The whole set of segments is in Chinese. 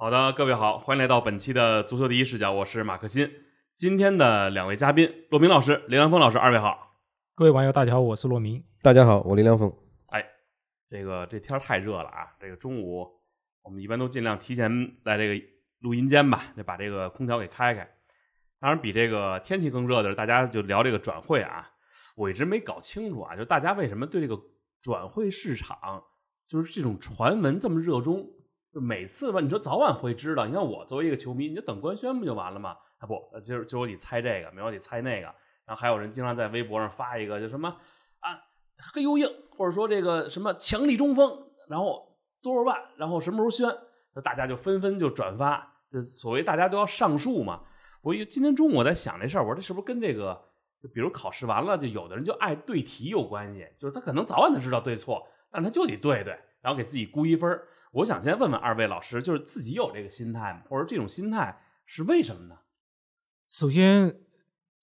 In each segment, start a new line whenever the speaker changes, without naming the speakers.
好的，各位好，欢迎来到本期的足球第一视角，我是马克新。今天的两位嘉宾，骆明老师、林良锋老师，二位好。
各位网友，大家好，我是骆明。
大家好，我林良锋。
哎，这个这天太热了啊！这个中午我们一般都尽量提前在这个录音间吧，就把这个空调给开开。当然，比这个天气更热的是，大家就聊这个转会啊。我一直没搞清楚啊，就大家为什么对这个转会市场，就是这种传闻这么热衷？每次吧，你说早晚会知道。你看我作为一个球迷，你就等官宣不就完了吗？啊不，今儿今儿我得猜这个，明儿我得猜那个。然后还有人经常在微博上发一个，就什么啊黑又硬，或者说这个什么强力中锋，然后多少万，然后什么时候宣，那大家就纷纷就转发。这所谓大家都要上树嘛。我今天中午我在想这事儿，我说这是不是跟这个，就比如考试完了，就有的人就爱对题有关系，就是他可能早晚他知道对错，但他就得对对。然后给自己估一分我想先问问二位老师，就是自己有这个心态吗？或者这种心态是为什么呢？
首先，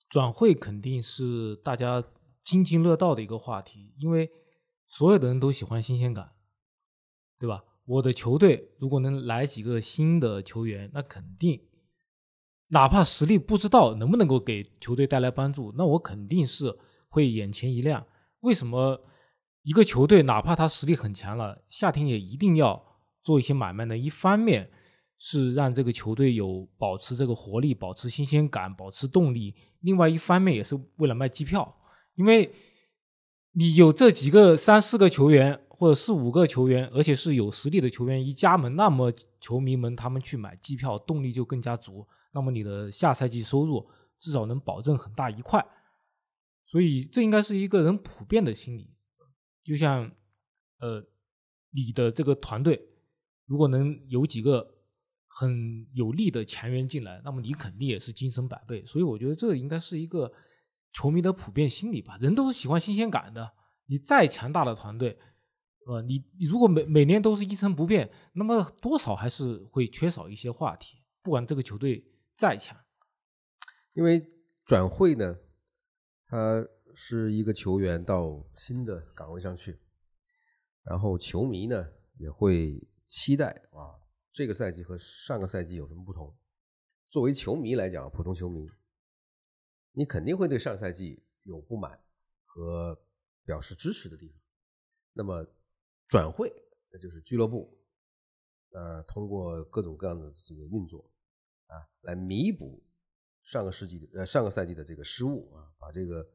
转会肯定是大家津津乐道的一个话题，因为所有的人都喜欢新鲜感，对吧？我的球队如果能来几个新的球员，那肯定，哪怕实力不知道能不能够给球队带来帮助，那我肯定是会眼前一亮。为什么？一个球队哪怕他实力很强了，夏天也一定要做一些买卖呢。一方面是让这个球队有保持这个活力、保持新鲜感、保持动力；另外一方面也是为了卖机票，因为你有这几个三四个球员或者四五个球员，而且是有实力的球员一加盟，那么球迷们他们去买机票动力就更加足，那么你的下赛季收入至少能保证很大一块。所以这应该是一个人普遍的心理。就像，呃，你的这个团队如果能有几个很有力的强援进来，那么你肯定也是精神百倍。所以我觉得这应该是一个球迷的普遍心理吧。人都是喜欢新鲜感的。你再强大的团队，呃，你你如果每每年都是一成不变，那么多少还是会缺少一些话题。不管这个球队再强，
因为转会呢，他。是一个球员到新的岗位上去，然后球迷呢也会期待啊，这个赛季和上个赛季有什么不同？作为球迷来讲，普通球迷，你肯定会对上赛季有不满和表示支持的地方。那么转会，那就是俱乐部呃通过各种各样的这个运作啊，来弥补上个世纪的呃上个赛季的这个失误啊，把这个。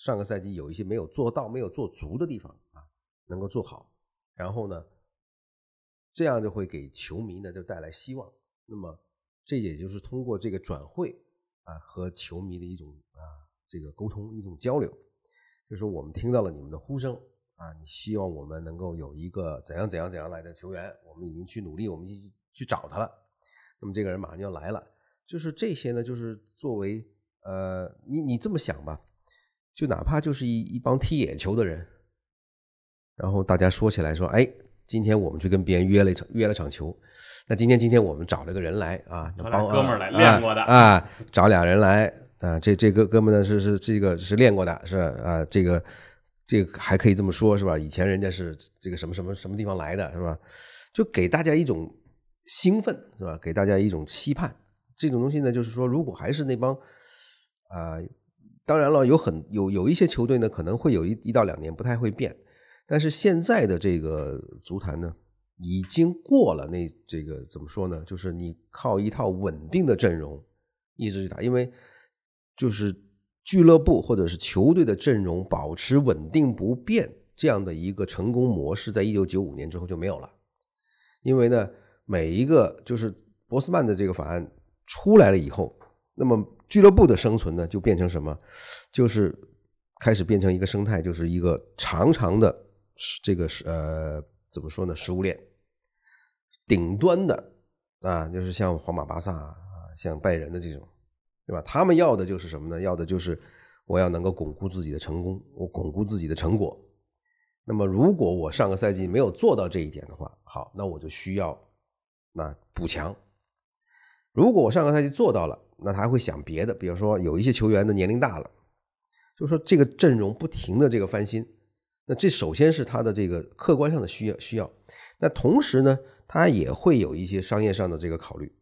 上个赛季有一些没有做到、没有做足的地方啊，能够做好，然后呢，这样就会给球迷呢就带来希望。那么，这也就是通过这个转会啊和球迷的一种啊这个沟通、一种交流，就是我们听到了你们的呼声啊，你希望我们能够有一个怎样怎样怎样来的球员，我们已经去努力，我们去去找他了。那么这个人马上就要来了，就是这些呢，就是作为呃，你你这么想吧。就哪怕就是一一帮踢野球的人，然后大家说起来说，哎，今天我们去跟别人约了一场约了场球，那今天今天我们找了个人来啊，
帮哥们儿来练过的
啊，找俩人来啊，这这哥哥们呢是是这个是练过的，是啊，这个这个还可以这么说，是吧？以前人家是这个什么什么什么地方来的，是吧？就给大家一种兴奋，是吧？给大家一种期盼，这种东西呢，就是说，如果还是那帮啊。当然了，有很有有一些球队呢，可能会有一一到两年不太会变，但是现在的这个足坛呢，已经过了那这个怎么说呢？就是你靠一套稳定的阵容一直去打，因为就是俱乐部或者是球队的阵容保持稳定不变这样的一个成功模式，在一九九五年之后就没有了，因为呢，每一个就是博斯曼的这个法案出来了以后，那么。俱乐部的生存呢，就变成什么？就是开始变成一个生态，就是一个长长的这个呃怎么说呢？食物链顶端的啊，就是像皇马、巴萨啊，像拜仁的这种，对吧？他们要的就是什么呢？要的就是我要能够巩固自己的成功，我巩固自己的成果。那么，如果我上个赛季没有做到这一点的话，好，那我就需要那补强。如果我上个赛季做到了，那他还会想别的，比如说有一些球员的年龄大了，就是说这个阵容不停的这个翻新，那这首先是他的这个客观上的需要需要，那同时呢，他也会有一些商业上的这个考虑，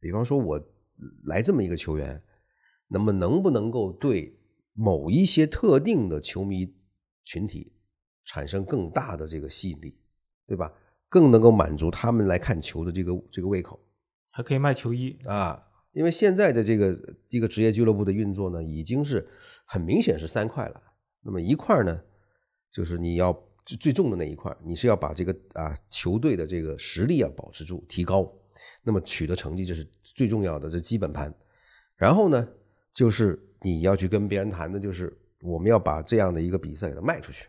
比方说我来这么一个球员，那么能不能够对某一些特定的球迷群体产生更大的这个吸引力，对吧？更能够满足他们来看球的这个这个胃口
还可以卖球衣，
啊。因为现在的这个一个职业俱乐部的运作呢，已经是很明显是三块了。那么一块呢，就是你要最最重的那一块，你是要把这个啊球队的这个实力要保持住、提高，那么取得成绩这是最重要的，这基本盘。然后呢，就是你要去跟别人谈的，就是我们要把这样的一个比赛给它卖出去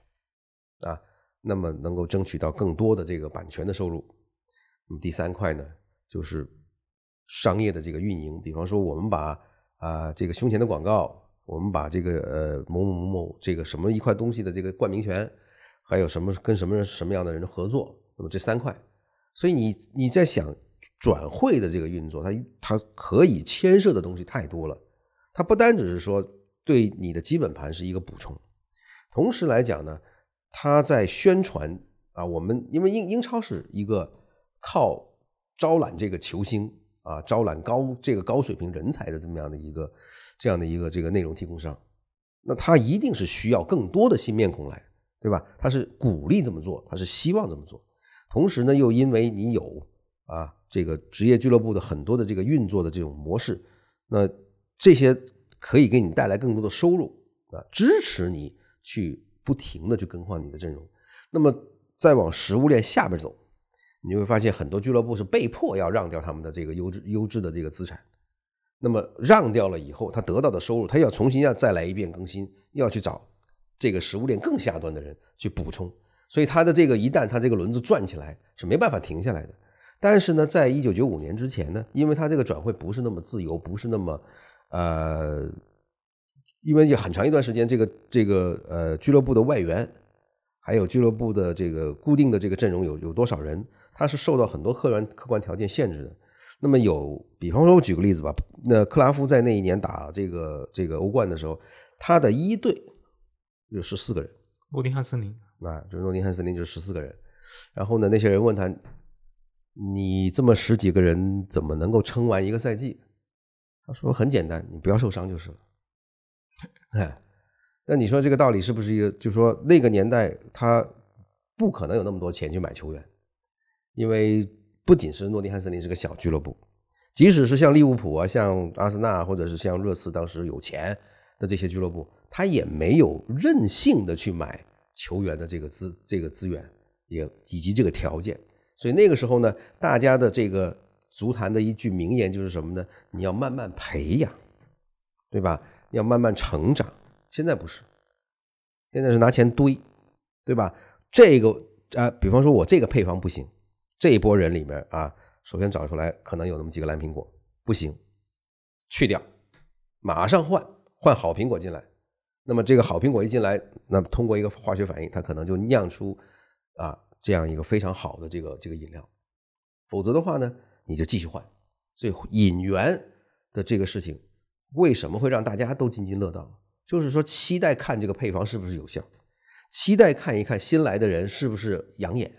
啊，那么能够争取到更多的这个版权的收入。那么第三块呢，就是商业的这个运营，比方说我们把啊这个胸前的广告，我们把这个呃某某某某这个什么一块东西的这个冠名权，还有什么跟什么什么样的人合作，那么这三块，所以你你在想转会的这个运作，它它可以牵涉的东西太多了，它不单只是说对你的基本盘是一个补充，同时来讲呢，它在宣传啊，我们因为英英超是一个靠招揽这个球星啊，招揽高这个高水平人才的这么样的一个这样的一个这个内容提供商，那他一定是需要更多的新面孔来，对吧？他是鼓励这么做，他是希望这么做，同时呢，又因为你有啊这个职业俱乐部的很多的这个运作的这种模式，那这些可以给你带来更多的收入啊，支持你去不停的去更换你的阵容。那么再往食物链下边走，你会发现很多俱乐部是被迫要让掉他们的这个优质优质的这个资产。那么让掉了以后，他得到的收入，他要重新要再来一遍更新，要去找这个食物链更下端的人去补充。所以他的这个一旦他这个轮子转起来，是没办法停下来的。但是呢，在一九九五年之前呢，因为他这个转会不是那么自由，不是那么呃，因为有很长一段时间，这个这个呃俱乐部的外援，还有俱乐部的这个固定的这个阵容有有多少人，他是受到很多客观客观条件限制的。那么有，比方说，我举个例子吧，那克拉夫在那一年打这个这个欧冠的时候，他的一队有十四个人，
诺丁汉森林，
啊，就是诺丁汉森林就十四个人。然后呢，那些人问他，你这么十几个人怎么能够撑完一个赛季？他说很简单，你不要受伤就是了。哎，那你说这个道理是不是一个？就说那个年代他不可能有那么多钱去买球员，因为不仅是诺丁汉森林是个小俱乐部，即使是像利物浦啊、像阿森纳或者是像热刺当时有钱的这些俱乐部，他也没有任性的去买球员的这个资这个资源，也以及这个条件。所以那个时候呢，大家的这个足坛的一句名言就是什么呢？你要慢慢培养，对吧？要慢慢成长。现在不是，现在是拿钱堆，对吧？这个啊、比方说我这个配方不行，这一波人里面啊，首先找出来可能有那么几个蓝苹果，不行，去掉，马上换换好苹果进来。那么这个好苹果一进来，那么通过一个化学反应，它可能就酿出啊这样一个非常好的这个这个饮料。否则的话呢，你就继续换。所以引援的这个事情，为什么会让大家都津津乐道？就是说，期待看这个配方是不是有效，期待看一看新来的人是不是养眼。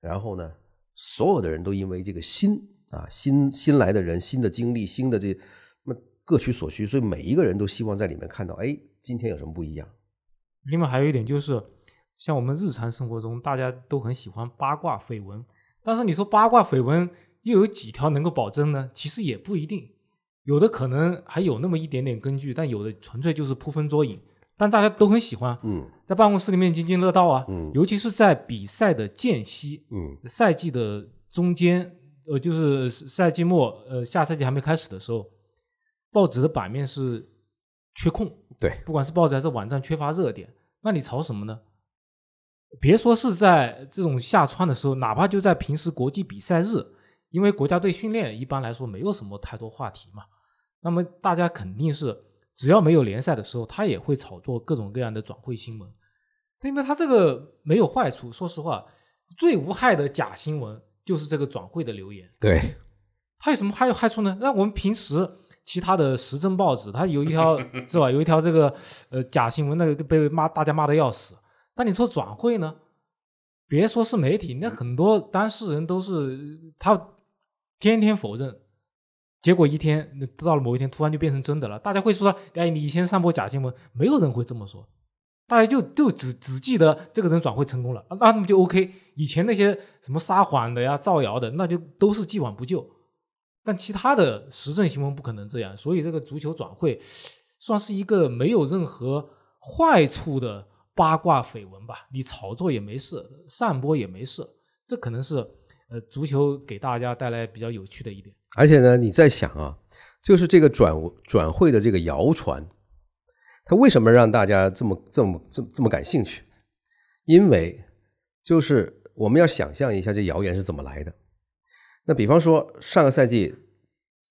然后呢，所有的人都因为这个新啊新新来的人、新的经历、新的这那各取所需，所以每一个人都希望在里面看到，哎，今天有什么不一样？
另外还有一点就是，像我们日常生活中大家都很喜欢八卦绯闻，但是你说八卦绯闻又有几条能够保证呢？其实也不一定，有的可能还有那么一点点根据，但有的纯粹就是扑风捉影。但大家都很喜欢，
嗯。
在办公室里面津津乐道啊，
嗯。
尤其是在比赛的间隙，
嗯。
赛季的中间，呃，就是赛季末，呃，下赛季还没开始的时候，报纸的版面是缺空，
对，
不管是报纸还是网站缺乏热点，那你炒什么呢？别说是在这种下穿的时候，哪怕就在平时国际比赛日，因为国家队训练一般来说没有什么太多话题嘛，那么大家肯定是只要没有联赛的时候，他也会炒作各种各样的转会新闻，因为他这个没有坏处，说实话，最无害的假新闻就是这个转会的留言。
对，
它有什么还有害处呢？那我们平时其他的时政报纸，它有一条 是吧？有一条这个呃假新闻，那个被骂大家骂的要死。那你说转会呢？别说是媒体，那很多当事人都是他天天否认，结果一天到了某一天突然就变成真的了。大家会说：“哎，你以前散播假新闻。”没有人会这么说，大家就就只只记得这个人转会成功了，那么就 OK。以前那些什么撒谎的呀、造谣的，那就都是既往不咎。但其他的时政新闻不可能这样，所以这个足球转会算是一个没有任何坏处的。八卦绯闻吧，你炒作也没事，散播也没事，这可能是呃足球给大家带来比较有趣的一点。
而且呢，你在想啊，就是这个转转会的这个谣传，它为什么让大家这么这么这这么感兴趣？因为就是我们要想象一下这谣言是怎么来的。那比方说上个赛季，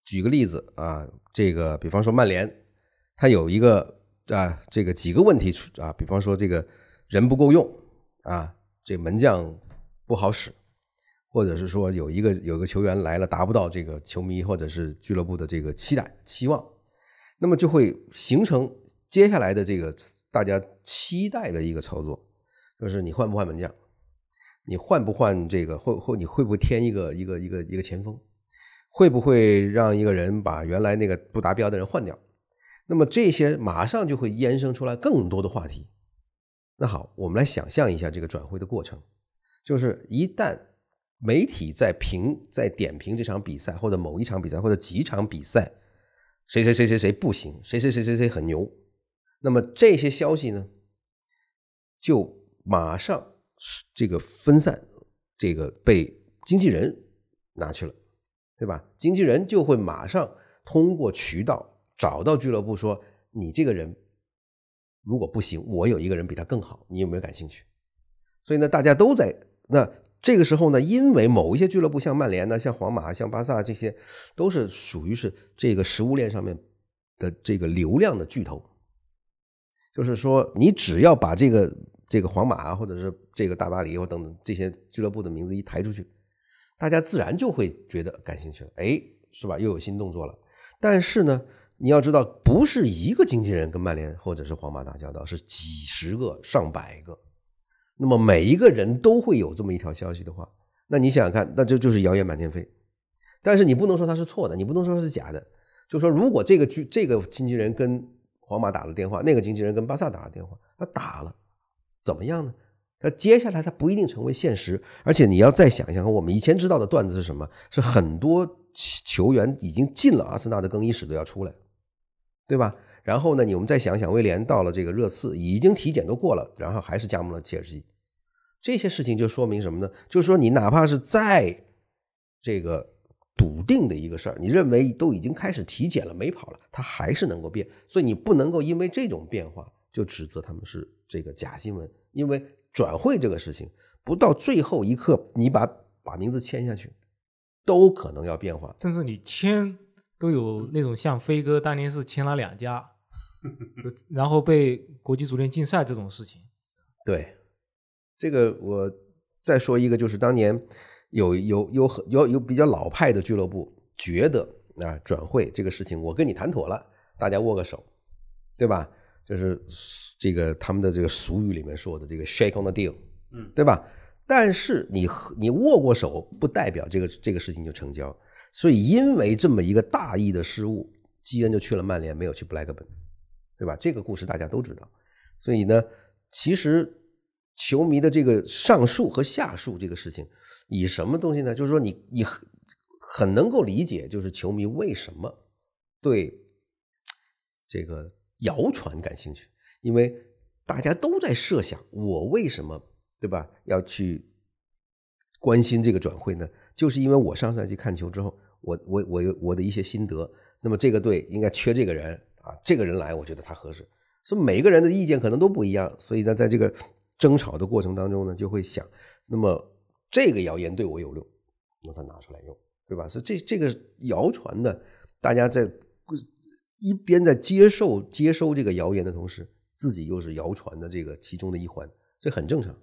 举个例子啊，这个比方说曼联，它有一个。啊，这个几个问题出啊，比方说这个人不够用啊，这门将不好使，或者是说有一个有一个球员来了达不到这个球迷或者是俱乐部的这个期待期望，那么就会形成接下来的这个大家期待的一个操作，就是你换不换门将，你换不换这个或或你会不会添一个一个一个一个前锋，会不会让一个人把原来那个不达标的人换掉？那么这些马上就会衍生出来更多的话题。那好，我们来想象一下这个转会的过程，就是一旦媒体在评、在点评这场比赛，或者某一场比赛，或者几场比赛，谁谁谁谁谁不行，谁谁谁谁谁很牛，那么这些消息呢，就马上这个分散，这个被经纪人拿去了，对吧？经纪人就会马上通过渠道。找到俱乐部说：“你这个人如果不行，我有一个人比他更好，你有没有感兴趣？”所以呢，大家都在那这个时候呢，因为某一些俱乐部像曼联呢、像皇马、像巴萨这些，都是属于是这个食物链上面的这个流量的巨头。就是说，你只要把这个这个皇马啊，或者是这个大巴黎或等等这些俱乐部的名字一抬出去，大家自然就会觉得感兴趣了。哎，是吧？又有新动作了。但是呢？你要知道，不是一个经纪人跟曼联或者是皇马打交道，是几十个、上百个。那么每一个人都会有这么一条消息的话，那你想想看，那这就是谣言满天飞。但是你不能说他是错的，你不能说他是假的。就说如果这个剧这个经纪人跟皇马打了电话，那个经纪人跟巴萨打了电话，他打了，怎么样呢？他接下来他不一定成为现实。而且你要再想一想，我们以前知道的段子是什么？是很多球员已经进了阿森纳的更衣室都要出来。对吧？然后呢？你我们再想想，威廉到了这个热刺，已经体检都过了，然后还是加盟了切尔西。这些事情就说明什么呢？就是说，你哪怕是再这个笃定的一个事儿，你认为都已经开始体检了，没跑了，他还是能够变。所以你不能够因为这种变化就指责他们是这个假新闻，因为转会这个事情，不到最后一刻，你把把名字签下去，都可能要变化，
甚至你签。都有那种像飞哥当年是签了两家，然后被国际足联禁赛这种事情。
对，这个我再说一个，就是当年有有有很有有比较老派的俱乐部觉得啊转会这个事情，我跟你谈妥了，大家握个手，对吧？就是这个他们的这个俗语里面说的这个 shake on the deal，
嗯，
对吧？但是你你握过手，不代表这个这个事情就成交。所以，因为这么一个大意的失误，基恩就去了曼联，没有去布莱克本，对吧？这个故事大家都知道。所以呢，其实球迷的这个上述和下述这个事情，以什么东西呢？就是说，你你很很能够理解，就是球迷为什么对这个谣传感兴趣，因为大家都在设想，我为什么对吧要去关心这个转会呢？就是因为我上赛季看球之后。我我我有我的一些心得，那么这个队应该缺这个人啊，这个人来，我觉得他合适。所以每个人的意见可能都不一样，所以呢，在这个争吵的过程当中呢，就会想，那么这个谣言对我有用，那他拿出来用，对吧？所以这这个谣传的，大家在一边在接受接收这个谣言的同时，自己又是谣传的这个其中的一环，这很正常。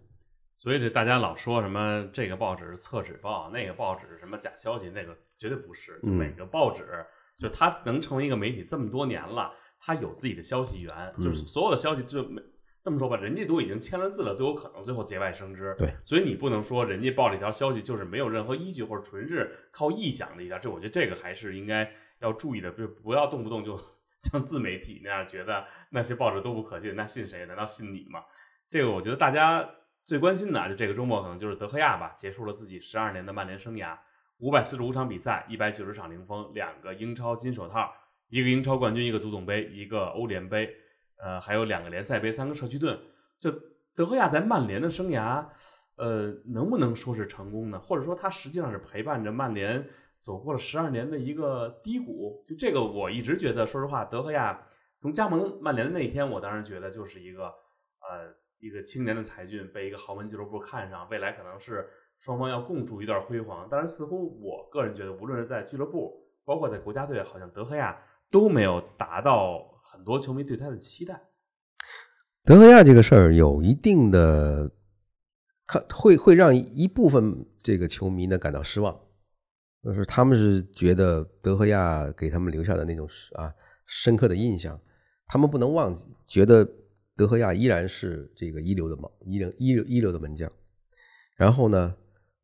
所以这大家老说什么这个报纸是厕纸报，那个报纸是什么假消息，那个绝对不是。就每个报纸，就他能成为一个媒体这么多年了，他有自己的消息源，就是所有的消息就没这么说吧，人家都已经签了字了，都有可能最后节外生枝。
对，
所以你不能说人家报这条消息就是没有任何依据，或者纯是靠臆想的一条。这我觉得这个还是应该要注意的，就不要动不动就 像自媒体那样觉得那些报纸都不可信，那信谁？难道信你吗？这个我觉得大家最关心的啊，就这个周末可能就是德赫亚吧，结束了自己十二年的曼联生涯，五百四十五场比赛，一百九十场零封，两个英超金手套，一个英超冠军，一个足总杯，一个欧联杯。呃，还有两个联赛杯，三个社区盾。就德赫亚在曼联的生涯，呃，能不能说是成功呢？或者说他实际上是陪伴着曼联走过了十二年的一个低谷？就这个，我一直觉得，说实话，德赫亚从加盟曼联的那一天，我当然觉得就是一个呃一个青年的才俊，被一个豪门俱乐部看上，未来可能是双方要共筑一段辉煌。但是似乎我个人觉得，无论是在俱乐部，包括在国家队，好像德赫亚都没有达到。很多球迷对他的期待，
德赫亚这个事儿有一定的看会会让一部分这个球迷呢感到失望，就是他们是觉得德赫亚给他们留下的那种啊深刻的印象，他们不能忘记，觉得德赫亚依然是这个一流的门一流一流一流的门将。然后呢，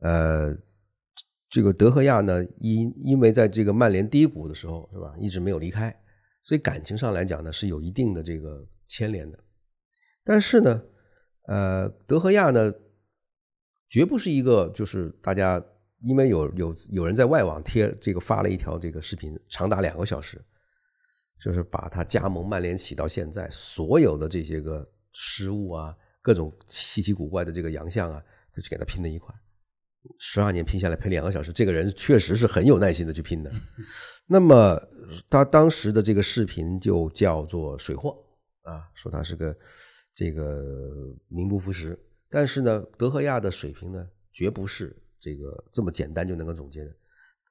呃，这个德赫亚呢因因为在这个曼联低谷的时候是吧，一直没有离开。所以感情上来讲呢，是有一定的这个牵连的，但是呢，呃，德赫亚呢，绝不是一个就是大家因为有有有人在外网贴这个发了一条这个视频，长达两个小时，就是把他加盟曼联起到现在所有的这些个失误啊，各种稀奇古怪的这个洋相啊，就去给他拼在一块十二年拼下来赔两个小时，这个人确实是很有耐心的去拼的。那么他当时的这个视频就叫做水货啊，说他是个这个名不副实。但是呢，德赫亚的水平呢，绝不是这个这么简单就能够总结的。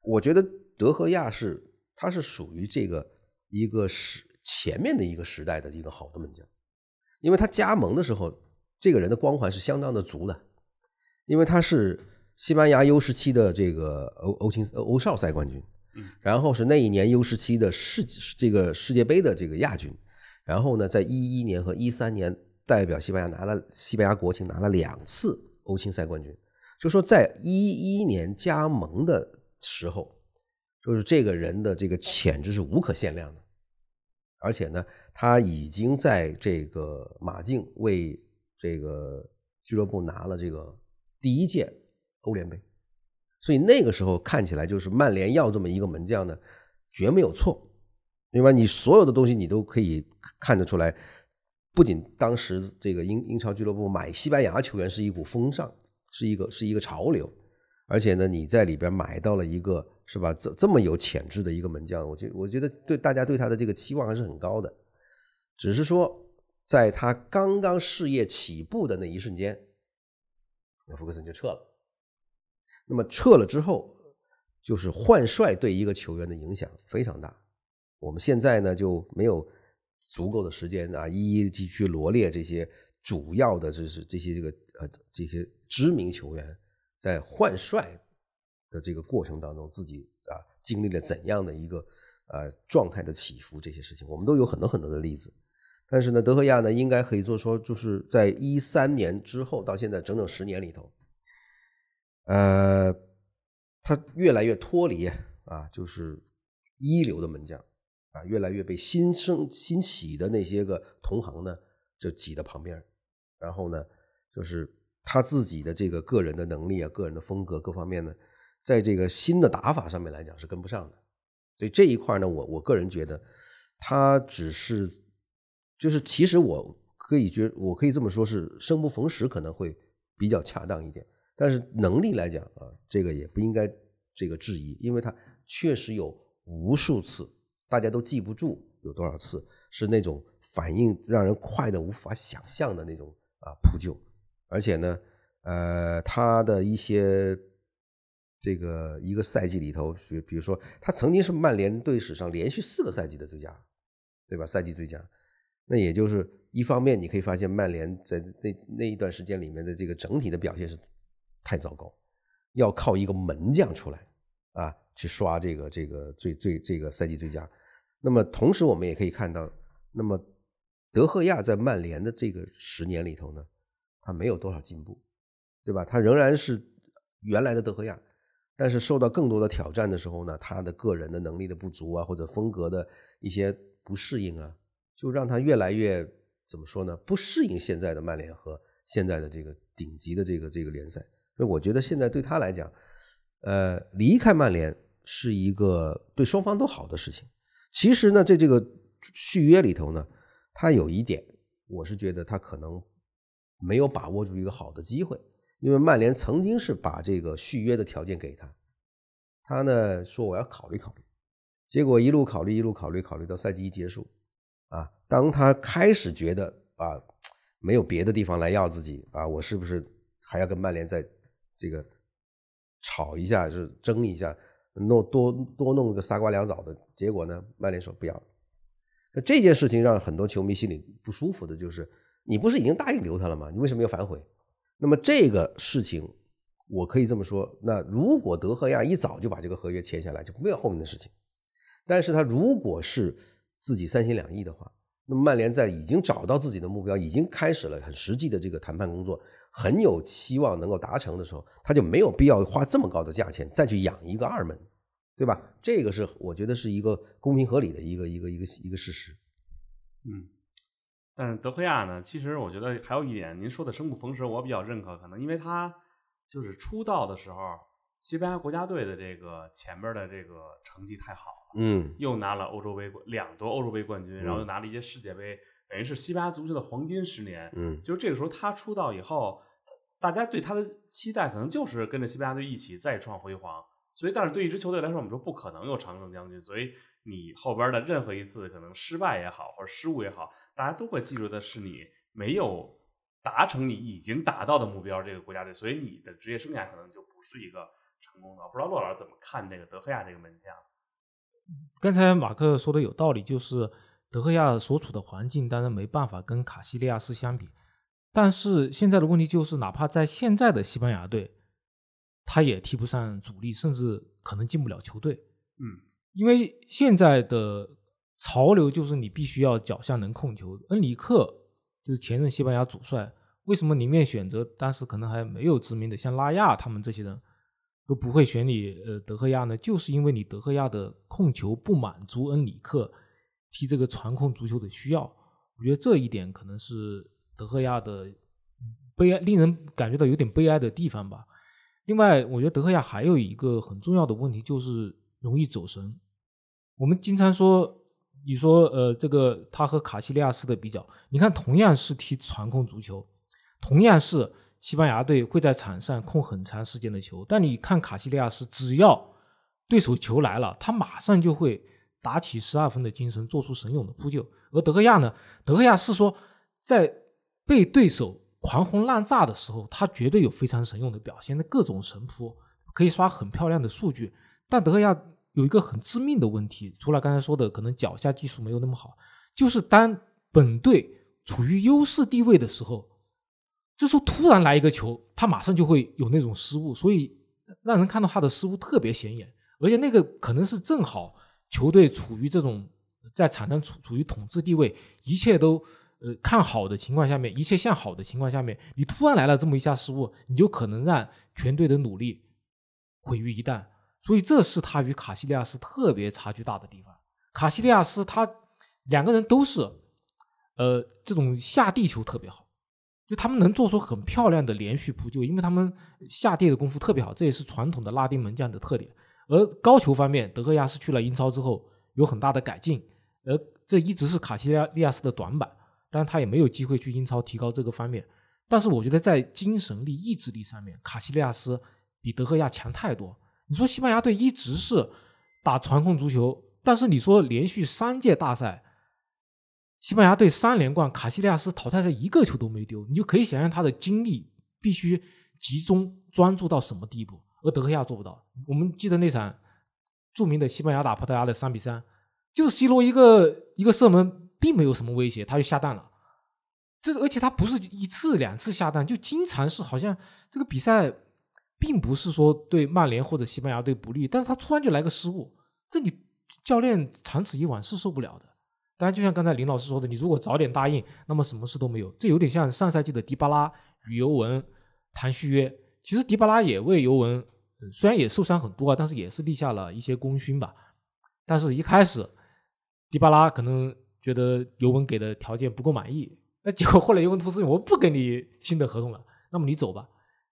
我觉得德赫亚是他是属于这个一个时前面的一个时代的一个好的门将，因为他加盟的时候，这个人的光环是相当的足的，因为他是。西班牙 U 十七的这个欧欧青欧少赛冠军，然后是那一年 U 十七的世这个世界杯的这个亚军，然后呢，在一一年和一三年代表西班牙拿了西班牙国青拿了两次欧青赛冠军，就说在一一年加盟的时候，就是这个人的这个潜质是无可限量的，而且呢，他已经在这个马竞为这个俱乐部拿了这个第一届。欧联杯，所以那个时候看起来就是曼联要这么一个门将呢，绝没有错，对吧？你所有的东西你都可以看得出来，不仅当时这个英英超俱乐部买西班牙球员是一股风尚，是一个是一个潮流，而且呢，你在里边买到了一个是吧？这这么有潜质的一个门将，我觉我觉得对大家对他的这个期望还是很高的，只是说在他刚刚事业起步的那一瞬间，那福克森就撤了。那么撤了之后，就是换帅对一个球员的影响非常大。我们现在呢就没有足够的时间啊，一一去去罗列这些主要的，就是这些这个呃这些知名球员在换帅的这个过程当中，自己啊经历了怎样的一个呃状态的起伏，这些事情我们都有很多很多的例子。但是呢，德赫亚呢，应该可以做说，就是在一三年之后到现在整整十年里头。呃，他越来越脱离啊，就是一流的门将啊，越来越被新生新起的那些个同行呢，就挤到旁边然后呢，就是他自己的这个个人的能力啊，个人的风格各方面呢，在这个新的打法上面来讲是跟不上的。所以这一块呢，我我个人觉得，他只是就是其实我可以觉，我可以这么说，是生不逢时可能会比较恰当一点。但是能力来讲啊，这个也不应该这个质疑，因为他确实有无数次，大家都记不住有多少次是那种反应让人快的无法想象的那种啊扑救，而且呢，呃，他的一些这个一个赛季里头，比比如说他曾经是曼联队史上连续四个赛季的最佳，对吧？赛季最佳，那也就是一方面你可以发现曼联在那那一段时间里面的这个整体的表现是。太糟糕，要靠一个门将出来啊，去刷这个这个最最这个赛季最佳。那么同时我们也可以看到，那么德赫亚在曼联的这个十年里头呢，他没有多少进步，对吧？他仍然是原来的德赫亚，但是受到更多的挑战的时候呢，他的个人的能力的不足啊，或者风格的一些不适应啊，就让他越来越怎么说呢？不适应现在的曼联和现在的这个顶级的这个这个联赛。所以我觉得现在对他来讲，呃，离开曼联是一个对双方都好的事情。其实呢，在这个续约里头呢，他有一点，我是觉得他可能没有把握住一个好的机会，因为曼联曾经是把这个续约的条件给他，他呢说我要考虑考虑，结果一路考虑一路考虑考虑到赛季一结束，啊，当他开始觉得啊没有别的地方来要自己啊，我是不是还要跟曼联再这个吵一下，就是争一下？弄多多弄个仨瓜两枣的结果呢？曼联说不要。那这件事情让很多球迷心里不舒服的就是，你不是已经答应留他了吗？你为什么要反悔？那么这个事情，我可以这么说：那如果德赫亚一早就把这个合约签下来，就没有后面的事情。但是他如果是自己三心两意的话，那么曼联在已经找到自己的目标，已经开始了很实际的这个谈判工作。很有期望能够达成的时候，他就没有必要花这么高的价钱再去养一个二门，对吧？这个是我觉得是一个公平合理的一个一个一个一个事实。
嗯，但是德赫亚呢，其实我觉得还有一点，您说的生不逢时，我比较认可，可能因为他就是出道的时候，西班牙国家队的这个前边的这个成绩太好了，
嗯，
又拿了欧洲杯两夺欧洲杯冠军，然后又拿了一些世界杯，等于是西班牙足球的黄金十年。
嗯，
就是这个时候他出道以后。大家对他的期待可能就是跟着西班牙队一起再创辉煌，所以，但是对一支球队来说，我们说不可能有常胜将军，所以你后边的任何一次可能失败也好，或者失误也好，大家都会记住的是你没有达成你已经达到的目标，这个国家队，所以你的职业生涯可能就不是一个成功的。不知道骆老师怎么看这个德赫亚这个门将？
刚才马克说的有道理，就是德赫亚所处的环境当然没办法跟卡西利亚斯相比。但是现在的问题就是，哪怕在现在的西班牙队，他也踢不上主力，甚至可能进不了球队。
嗯，
因为现在的潮流就是你必须要脚下能控球。恩里克就是前任西班牙主帅，为什么宁愿选择当时可能还没有知名的像拉亚他们这些人都不会选你呃德赫亚呢？就是因为你德赫亚的控球不满足恩里克踢这个传控足球的需要。我觉得这一点可能是。德赫亚的悲哀，令人感觉到有点悲哀的地方吧。另外，我觉得德赫亚还有一个很重要的问题，就是容易走神。我们经常说，你说，呃，这个他和卡西利亚斯的比较，你看，同样是踢传控足球，同样是西班牙队会在场上控很长时间的球，但你看卡西利亚斯，只要对手球来了，他马上就会打起十二分的精神，做出神勇的扑救。而德赫亚呢，德赫亚是说在被对手狂轰滥炸的时候，他绝对有非常神勇的表现，那各种神扑可以刷很漂亮的数据。但德赫亚有一个很致命的问题，除了刚才说的可能脚下技术没有那么好，就是当本队处于优势地位的时候，这时候突然来一个球，他马上就会有那种失误，所以让人看到他的失误特别显眼。而且那个可能是正好球队处于这种在场上处处于统治地位，一切都。呃，看好的情况下面，一切向好的情况下面，你突然来了这么一下失误，你就可能让全队的努力毁于一旦。所以这是他与卡西利亚斯特别差距大的地方。卡西利亚斯他两个人都是，呃，这种下地球特别好，就他们能做出很漂亮的连续扑救，因为他们下地的功夫特别好，这也是传统的拉丁门将的特点。而高球方面，德赫亚斯去了英超之后有很大的改进，而这一直是卡西利亚斯的短板。但他也没有机会去英超提高这个方面，但是我觉得在精神力、意志力上面，卡西利亚斯比德赫亚强太多。你说西班牙队一直是打传控足球，但是你说连续三届大赛，西班牙队三连冠，卡西利亚斯淘汰赛一个球都没丢，你就可以想象他的精力必须集中专注到什么地步，而德赫亚做不到。我们记得那场著名的西班牙打葡萄牙的三比三，就是 C 罗一个一个射门。并没有什么威胁，他就下蛋了。这而且他不是一次两次下蛋，就经常是好像这个比赛并不是说对曼联或者西班牙队不利，但是他突然就来个失误，这你教练长此以往是受不了的。当然，就像刚才林老师说的，你如果早点答应，那么什么事都没有。这有点像上赛季的迪巴拉与尤文谈续约。其实迪巴拉也为尤文，虽然也受伤很多啊，但是也是立下了一些功勋吧。但是一开始，迪巴拉可能觉得尤文给的条件不够满意，那结果后来尤文图斯我不给你新的合同了，那么你走吧。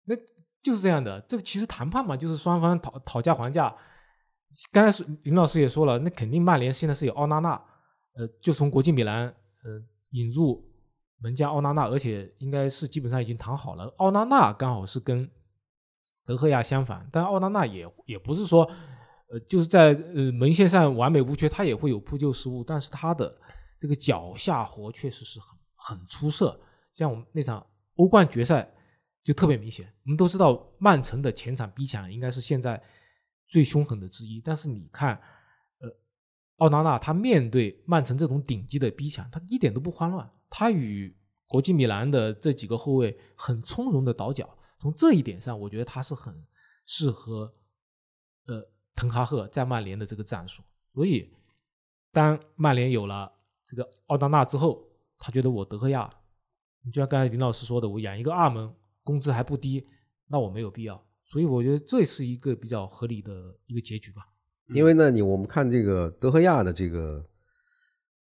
那就是这样的。这个其实谈判嘛，就是双方讨讨价还价。刚才林老师也说了，那肯定曼联现在是有奥纳纳。呃，就从国际米兰呃引入门将奥纳纳，而且应该是基本上已经谈好了。奥纳纳刚好是跟德赫亚相反，但奥纳纳也也不是说呃就是在呃门线上完美无缺，他也会有扑救失误，但是他的这个脚下活确实是很很出色。像我们那场欧冠决赛就特别明显，我们都知道曼城的前场逼抢应该是现在最凶狠的之一，但是你看。呃奥纳纳他面对曼城这种顶级的逼抢，他一点都不慌乱，他与国际米兰的这几个后卫很从容的倒脚。从这一点上，我觉得他是很适合呃滕哈赫在曼联的这个战术。所以，当曼联有了这个奥纳纳之后，他觉得我德赫亚，就像刚才林老师说的，我养一个二门，工资还不低，那我没有必要。所以，我觉得这是一个比较合理的一个结局吧。
因为呢，你我们看这个德赫亚的这个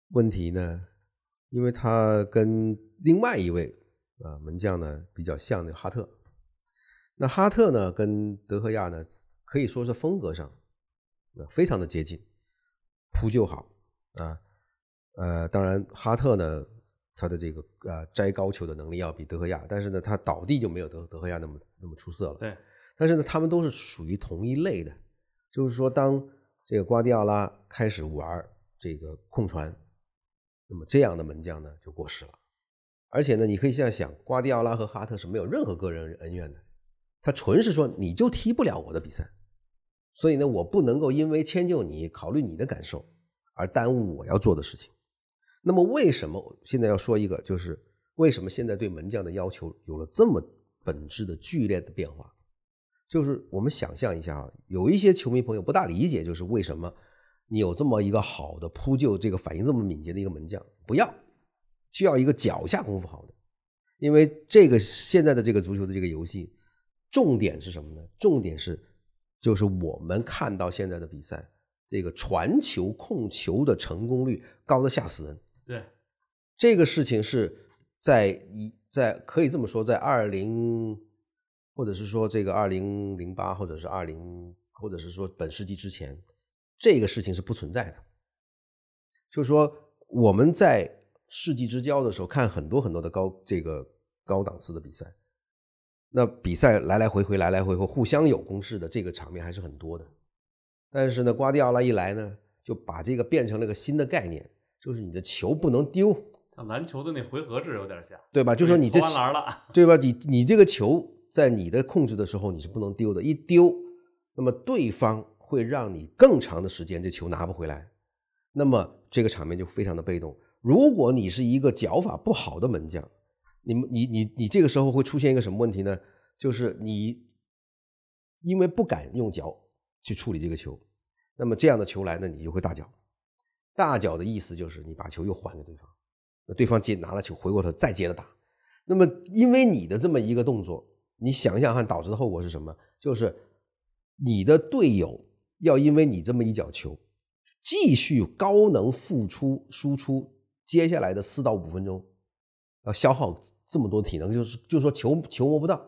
问题呢，因为他跟另外一位啊门将呢比较像那个哈特，那哈特呢跟德赫亚呢可以说是风格上非常的接近，扑救好啊，呃，当然哈特呢他的这个呃摘高球的能力要比德赫亚，但是呢他倒地就没有德德赫亚那么那么出色了。
对，
但是呢他们都是属于同一类的。就是说，当这个瓜迪奥拉开始玩这个控传，那么这样的门将呢就过时了。而且呢，你可以这样想，瓜迪奥拉和哈特是没有任何个人恩怨的，他纯是说你就踢不了我的比赛，所以呢，我不能够因为迁就你、考虑你的感受而耽误我要做的事情。那么，为什么现在要说一个，就是为什么现在对门将的要求有了这么本质的剧烈的变化？就是我们想象一下啊，有一些球迷朋友不大理解，就是为什么你有这么一个好的扑救、这个反应这么敏捷的一个门将，不要需要一个脚下功夫好的，因为这个现在的这个足球的这个游戏，重点是什么呢？重点是就是我们看到现在的比赛，这个传球控球的成功率高的吓死人。
对，
这个事情是在一在可以这么说，在二零。或者是说这个二零零八，或者是二零，或者是说本世纪之前，这个事情是不存在的。就是说我们在世纪之交的时候看很多很多的高这个高档次的比赛，那比赛来来回回来来回回互相有攻势的这个场面还是很多的。但是呢，瓜迪奥拉一来呢，就把这个变成了个新的概念，就是你的球不能丢，
像篮球的那回合制有点像，
对吧？就说你这
投篮了，
对吧？你你这个球。在你的控制的时候，你是不能丢的。一丢，那么对方会让你更长的时间这球拿不回来，那么这个场面就非常的被动。如果你是一个脚法不好的门将，你们你你你这个时候会出现一个什么问题呢？就是你因为不敢用脚去处理这个球，那么这样的球来呢，你就会大脚。大脚的意思就是你把球又还给对方，那对方接拿了球回过头再接着打。那么因为你的这么一个动作。你想想看，导致的后果是什么？就是你的队友要因为你这么一脚球，继续高能付出输出，接下来的四到五分钟要消耗这么多体能，就是就说球球摸不到，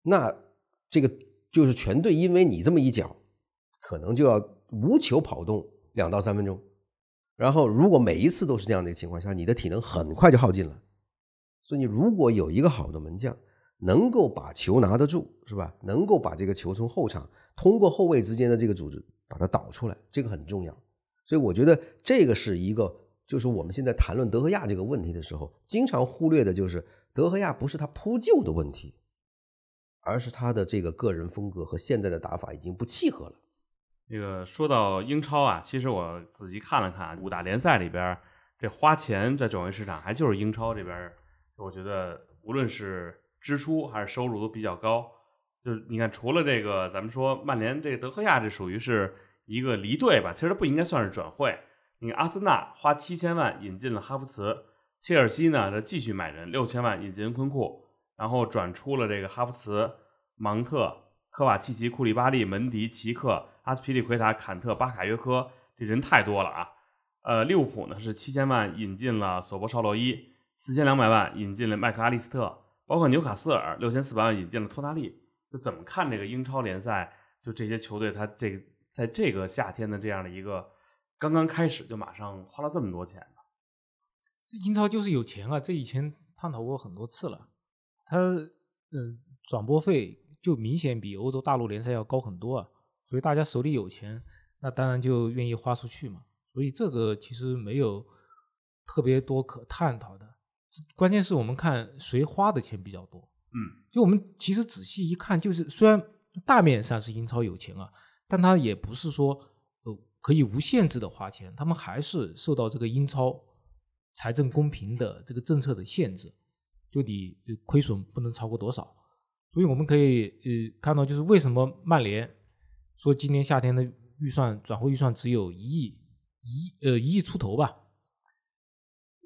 那这个就是全队因为你这么一脚，可能就要无球跑动两到三分钟，然后如果每一次都是这样的一个情况下，你的体能很快就耗尽了。所以你如果有一个好的门将，能够把球拿得住，是吧？能够把这个球从后场通过后卫之间的这个组织把它导出来，这个很重要。所以我觉得这个是一个，就是我们现在谈论德赫亚这个问题的时候，经常忽略的就是德赫亚不是他扑救的问题，而是他的这个个人风格和现在的打法已经不契合了。
这个说到英超啊，其实我仔细看了看五大联赛里边，这花钱在转会市场还就是英超这边，我觉得无论是。支出还是收入都比较高，就是你看，除了这个，咱们说曼联这个德赫亚，这属于是一个离队吧，其实不应该算是转会。你看阿森纳花七千万引进了哈弗茨，切尔西呢这继续买人，六千万引进恩昆库，然后转出了这个哈弗茨、芒特、科瓦契奇、库里巴利、门迪、奇克、阿斯皮利奎塔、坎特、巴卡约科，这人太多了啊。呃，利物浦呢是七千万引进了索博绍洛伊，四千两百万引进了麦克阿利斯特，包括纽卡斯尔六千四百万引进了托纳利。就怎么看这个英超联赛？就这些球队，他这个在这个夏天的这样的一个刚刚开始，就马上花了这么多钱？
这英超就是有钱啊！这以前探讨过很多次了。他嗯，转播费就明显比欧洲大陆联赛要高很多啊，所以大家手里有钱，那当然就愿意花出去嘛。所以这个其实没有特别多可探讨的，关键是我们看谁花的钱比较多。
嗯，
就我们其实仔细一看，就是虽然。大面上是英超有钱啊，但他也不是说呃可以无限制的花钱，他们还是受到这个英超财政公平的这个政策的限制，就你亏损不能超过多少。所以我们可以呃看到，就是为什么曼联说今年夏天的预算转会预算只有一亿一呃一亿出头吧，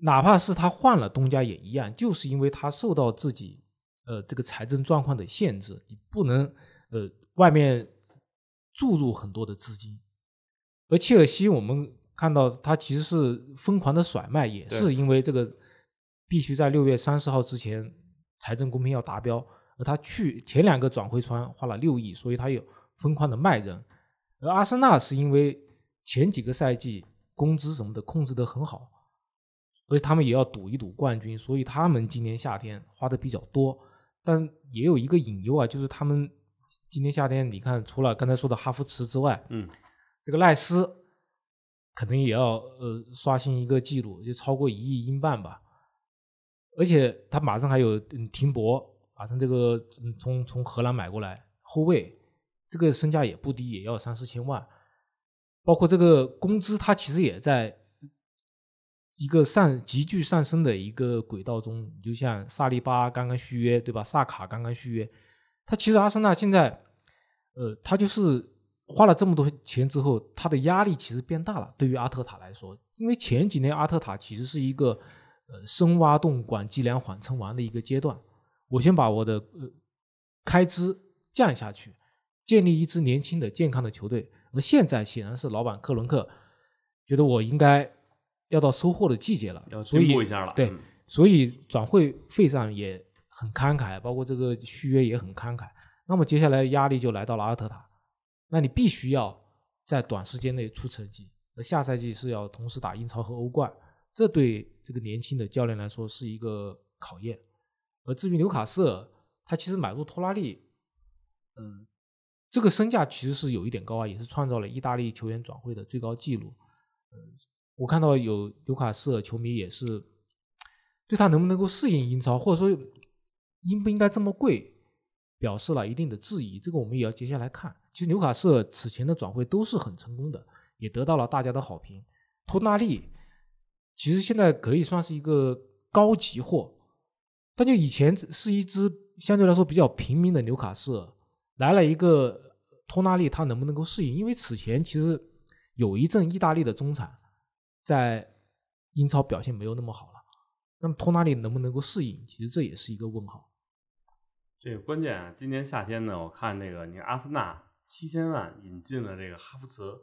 哪怕是他换了东家也一样，就是因为他受到自己呃这个财政状况的限制，你不能。呃，外面注入很多的资金，而切尔西我们看到他其实是疯狂的甩卖，也是因为这个必须在六月三十号之前财政公平要达标，而他去前两个转会窗花了六亿，所以他有疯狂的卖人。而阿森纳是因为前几个赛季工资什么的控制的很好，而且他们也要赌一赌冠军，所以他们今年夏天花的比较多，但也有一个隐忧啊，就是他们。今年夏天，你看，除了刚才说的哈弗茨之外，
嗯，
这个赖斯可能也要呃刷新一个记录，就超过一亿英镑吧。而且他马上还有停泊，马上这个从从荷兰买过来后卫，这个身价也不低，也要三四千万。包括这个工资，它其实也在一个上急剧上升的一个轨道中。就像萨利巴刚刚续约，对吧？萨卡刚刚续约。他其实阿森纳现在，呃，他就是花了这么多钱之后，他的压力其实变大了。对于阿特塔来说，因为前几年阿特塔其实是一个呃深挖洞管计量缓称王的一个阶段。我先把我的呃开支降下去，建立一支年轻的健康的球队。而现在显然是老板克伦克觉得我应该要到收获的季节了，
要进步一下了。
对，所以转会费上也。很慷慨，包括这个续约也很慷慨。那么接下来压力就来到了阿特塔，那你必须要在短时间内出成绩。而下赛季是要同时打英超和欧冠，这对这个年轻的教练来说是一个考验。而至于纽卡斯尔，他其实买入托拉利，嗯，这个身价其实是有一点高啊，也是创造了意大利球员转会的最高纪录。嗯，我看到有纽卡斯尔球迷也是对他能不能够适应英超，或者说。应不应该这么贵，表示了一定的质疑。这个我们也要接下来看。其实纽卡斯尔此前的转会都是很成功的，也得到了大家的好评。托纳利其实现在可以算是一个高级货，但就以前是一支相对来说比较平民的纽卡斯尔，来了一个托纳利，他能不能够适应？因为此前其实有一阵意大利的中产在英超表现没有那么好了，那么托纳利能不能够适应？其实这也是一个问号。
这个关键啊，今年夏天呢，我看那个，你阿森纳七千万引进了这个哈弗茨，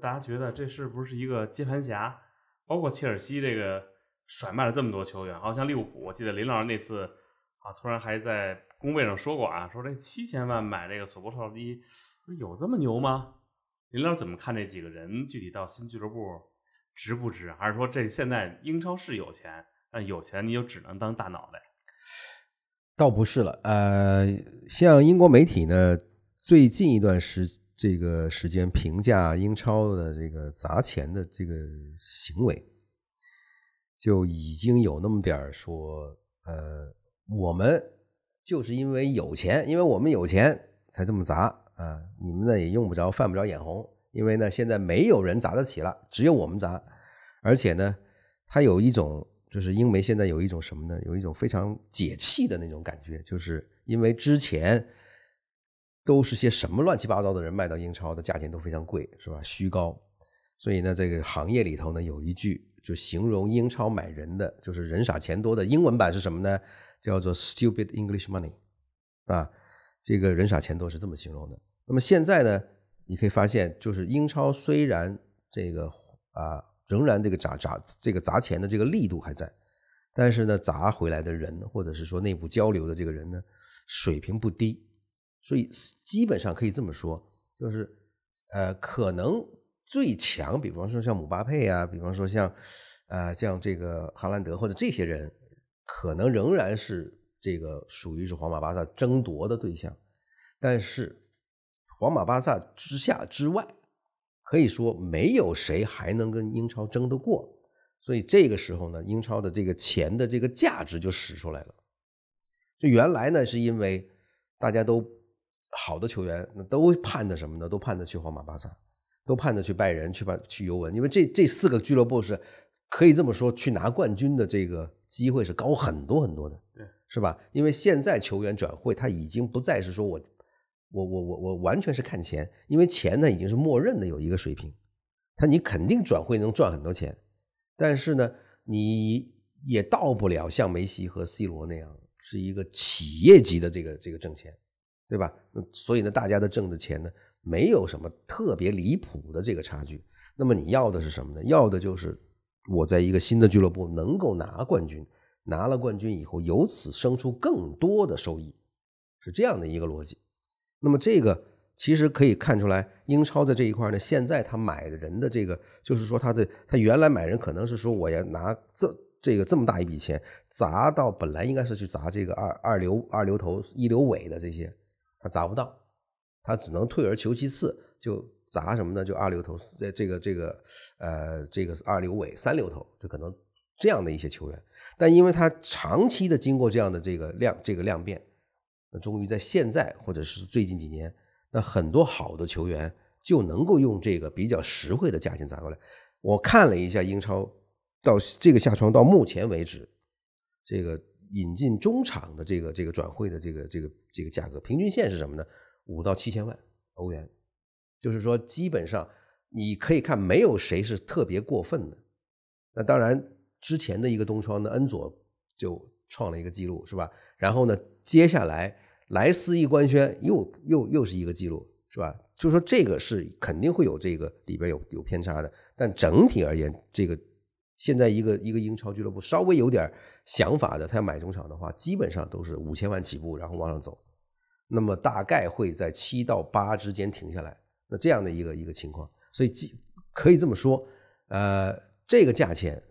大家觉得这是不是一个接盘侠？包括切尔西这个甩卖了这么多球员，好像利物浦，我记得林老师那次啊，突然还在工位上说过啊，说这七千万买这个索博绍伊，有这么牛吗？林老怎么看这几个人？具体到新俱乐部值不值？还是说这现在英超是有钱，但有钱你就只能当大脑袋？
倒不是了，呃，像英国媒体呢，最近一段时这个时间评价英超的这个砸钱的这个行为，就已经有那么点儿说，呃，我们就是因为有钱，因为我们有钱才这么砸啊，你们呢也用不着犯不着眼红，因为呢现在没有人砸得起了，只有我们砸，而且呢，他有一种。就是英媒现在有一种什么呢？有一种非常解气的那种感觉，就是因为之前都是些什么乱七八糟的人卖到英超的价钱都非常贵，是吧？虚高，所以呢，这个行业里头呢有一句就形容英超买人的，就是人傻钱多的英文版是什么呢？叫做 “stupid English money”，啊，这个人傻钱多是这么形容的。那么现在呢，你可以发现，就是英超虽然这个啊仍然这个砸砸这个砸钱的这个力度还在，但是呢，砸回来的人或者是说内部交流的这个人呢，水平不低，所以基本上可以这么说，就是呃可能。最强，比方说像姆巴佩啊，比方说像，呃，像这个哈兰德或者这些人，可能仍然是这个属于是皇马、巴萨争夺的对象。但是，皇马、巴萨之下之外，可以说没有谁还能跟英超争得过。所以这个时候呢，英超的这个钱的这个价值就使出来了。就原来呢，是因为大家都好的球员，那都盼着什么呢？都盼着去皇马、巴萨。都盼着去拜仁，去拜去尤文，因为这这四个俱乐部是可以这么说，去拿冠军的这个机会是高很多很多的，
对，
是吧？因为现在球员转会，他已经不再是说我我我我我完全是看钱，因为钱呢已经是默认的有一个水平，他你肯定转会能赚很多钱，但是呢，你也到不了像梅西和 C 罗那样是一个企业级的这个这个挣钱，对吧？所以呢，大家的挣的钱呢。没有什么特别离谱的这个差距，那么你要的是什么呢？要的就是我在一个新的俱乐部能够拿冠军，拿了冠军以后，由此生出更多的收益，是这样的一个逻辑。那么这个其实可以看出来，英超在这一块呢，现在他买的人的这个，就是说他的他原来买人可能是说我要拿这这个这么大一笔钱砸到本来应该是去砸这个二二流二流头一流尾的这些，他砸不到。他只能退而求其次，就砸什么呢？就二流头，这这个这个呃，这个二流尾、三流头，就可能这样的一些球员。但因为他长期的经过这样的这个量这个量变，那终于在现在或者是最近几年，那很多好的球员就能够用这个比较实惠的价钱砸过来。我看了一下英超到这个下窗到目前为止，这个引进中场的这个这个转会的这个这个这个价格平均线是什么呢？五到七千万欧元，就是说，基本上你可以看，没有谁是特别过分的。那当然，之前的一个东窗的恩佐就创了一个记录，是吧？然后呢，接下来莱斯一官宣，又又又是一个记录，是吧？就是说，这个是肯定会有这个里边有有偏差的。但整体而言，这个现在一个一个英超俱乐部稍微有点想法的，他要买中场的话，基本上都是五千万起步，然后往上走。那么大概会在七到八之间停下来，那这样的一个一个情况，所以可以这么说，呃，这个价钱，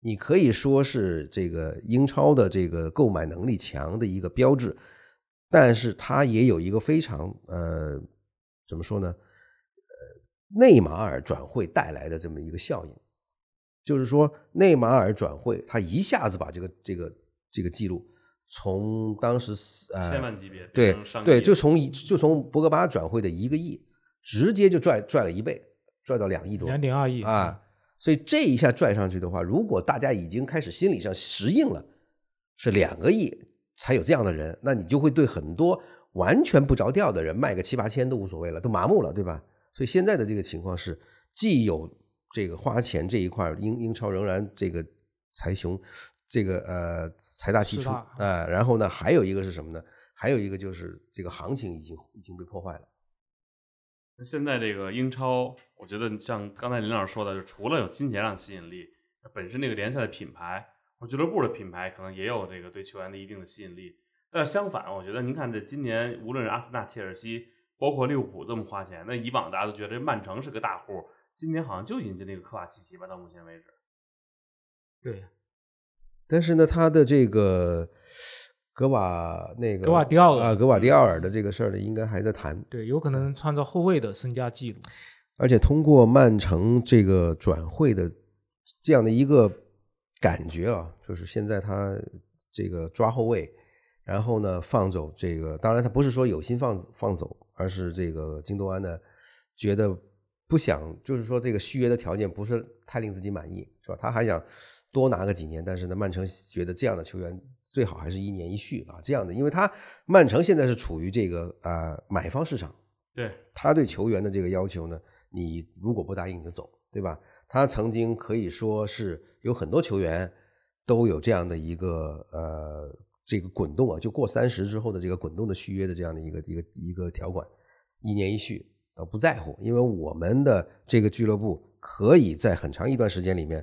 你可以说是这个英超的这个购买能力强的一个标志，但是它也有一个非常呃，怎么说呢？呃，内马尔转会带来的这么一个效应，就是说内马尔转会，他一下子把这个这个这个记录。从当时呃，
千万级别
对对，就从一就从博格巴转会的一个亿，直接就拽拽了一倍，拽到两亿多，
两点二亿
啊！所以这一下拽上去的话，如果大家已经开始心理上适应了，是两个亿才有这样的人，那你就会对很多完全不着调的人卖个七八千都无所谓了，都麻木了，对吧？所以现在的这个情况是，既有这个花钱这一块，英英超仍然这个财雄。这个呃财大气粗啊，然后呢，还有一个是什么呢？还有一个就是这个行情已经已经被破坏了。
现在这个英超，我觉得像刚才林老师说的，就除了有金钱上的吸引力，本身这个联赛的品牌或俱乐部的品牌，可能也有这个对球员的一定的吸引力。但相反，我觉得您看这今年，无论是阿森纳、切尔西，包括利物浦这么花钱，那以往大家都觉得曼城是个大户，今年好像就引进那个科瓦奇奇吧？到目前为止，
对。
但是呢，他的这个格瓦那个
格瓦迪奥尔
啊，格瓦迪奥尔的这个事儿呢，应该还在谈。
对，有可能创造后卫的身价记录。
而且通过曼城这个转会的这样的一个感觉啊，就是现在他这个抓后卫，然后呢放走这个，当然他不是说有心放放走，而是这个京多安呢觉得不想，就是说这个续约的条件不是太令自己满意，是吧？他还想。多拿个几年，但是呢，曼城觉得这样的球员最好还是一年一续啊，这样的，因为他曼城现在是处于这个啊买方市场，
对，
他对球员的这个要求呢，你如果不答应你就走，对吧？他曾经可以说是有很多球员都有这样的一个呃这个滚动啊，就过三十之后的这个滚动的续约的这样的一个一个一个条款，一年一续，呃不在乎，因为我们的这个俱乐部可以在很长一段时间里面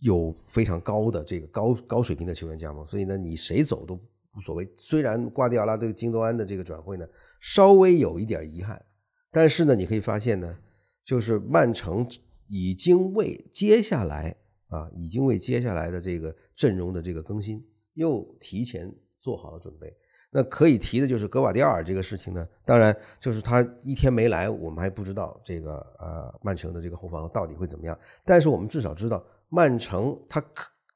有非常高的这个高高水平的球员加盟，所以呢，你谁走都无所谓。虽然瓜迪奥拉对金多安的这个转会呢稍微有一点遗憾，但是呢，你可以发现呢，就是曼城已经为接下来啊，已经为接下来的这个阵容的这个更新又提前做好了准备。那可以提的就是格瓦迪奥尔这个事情呢，当然就是他一天没来，我们还不知道这个呃曼城的这个后防到底会怎么样。但是我们至少知道，曼城他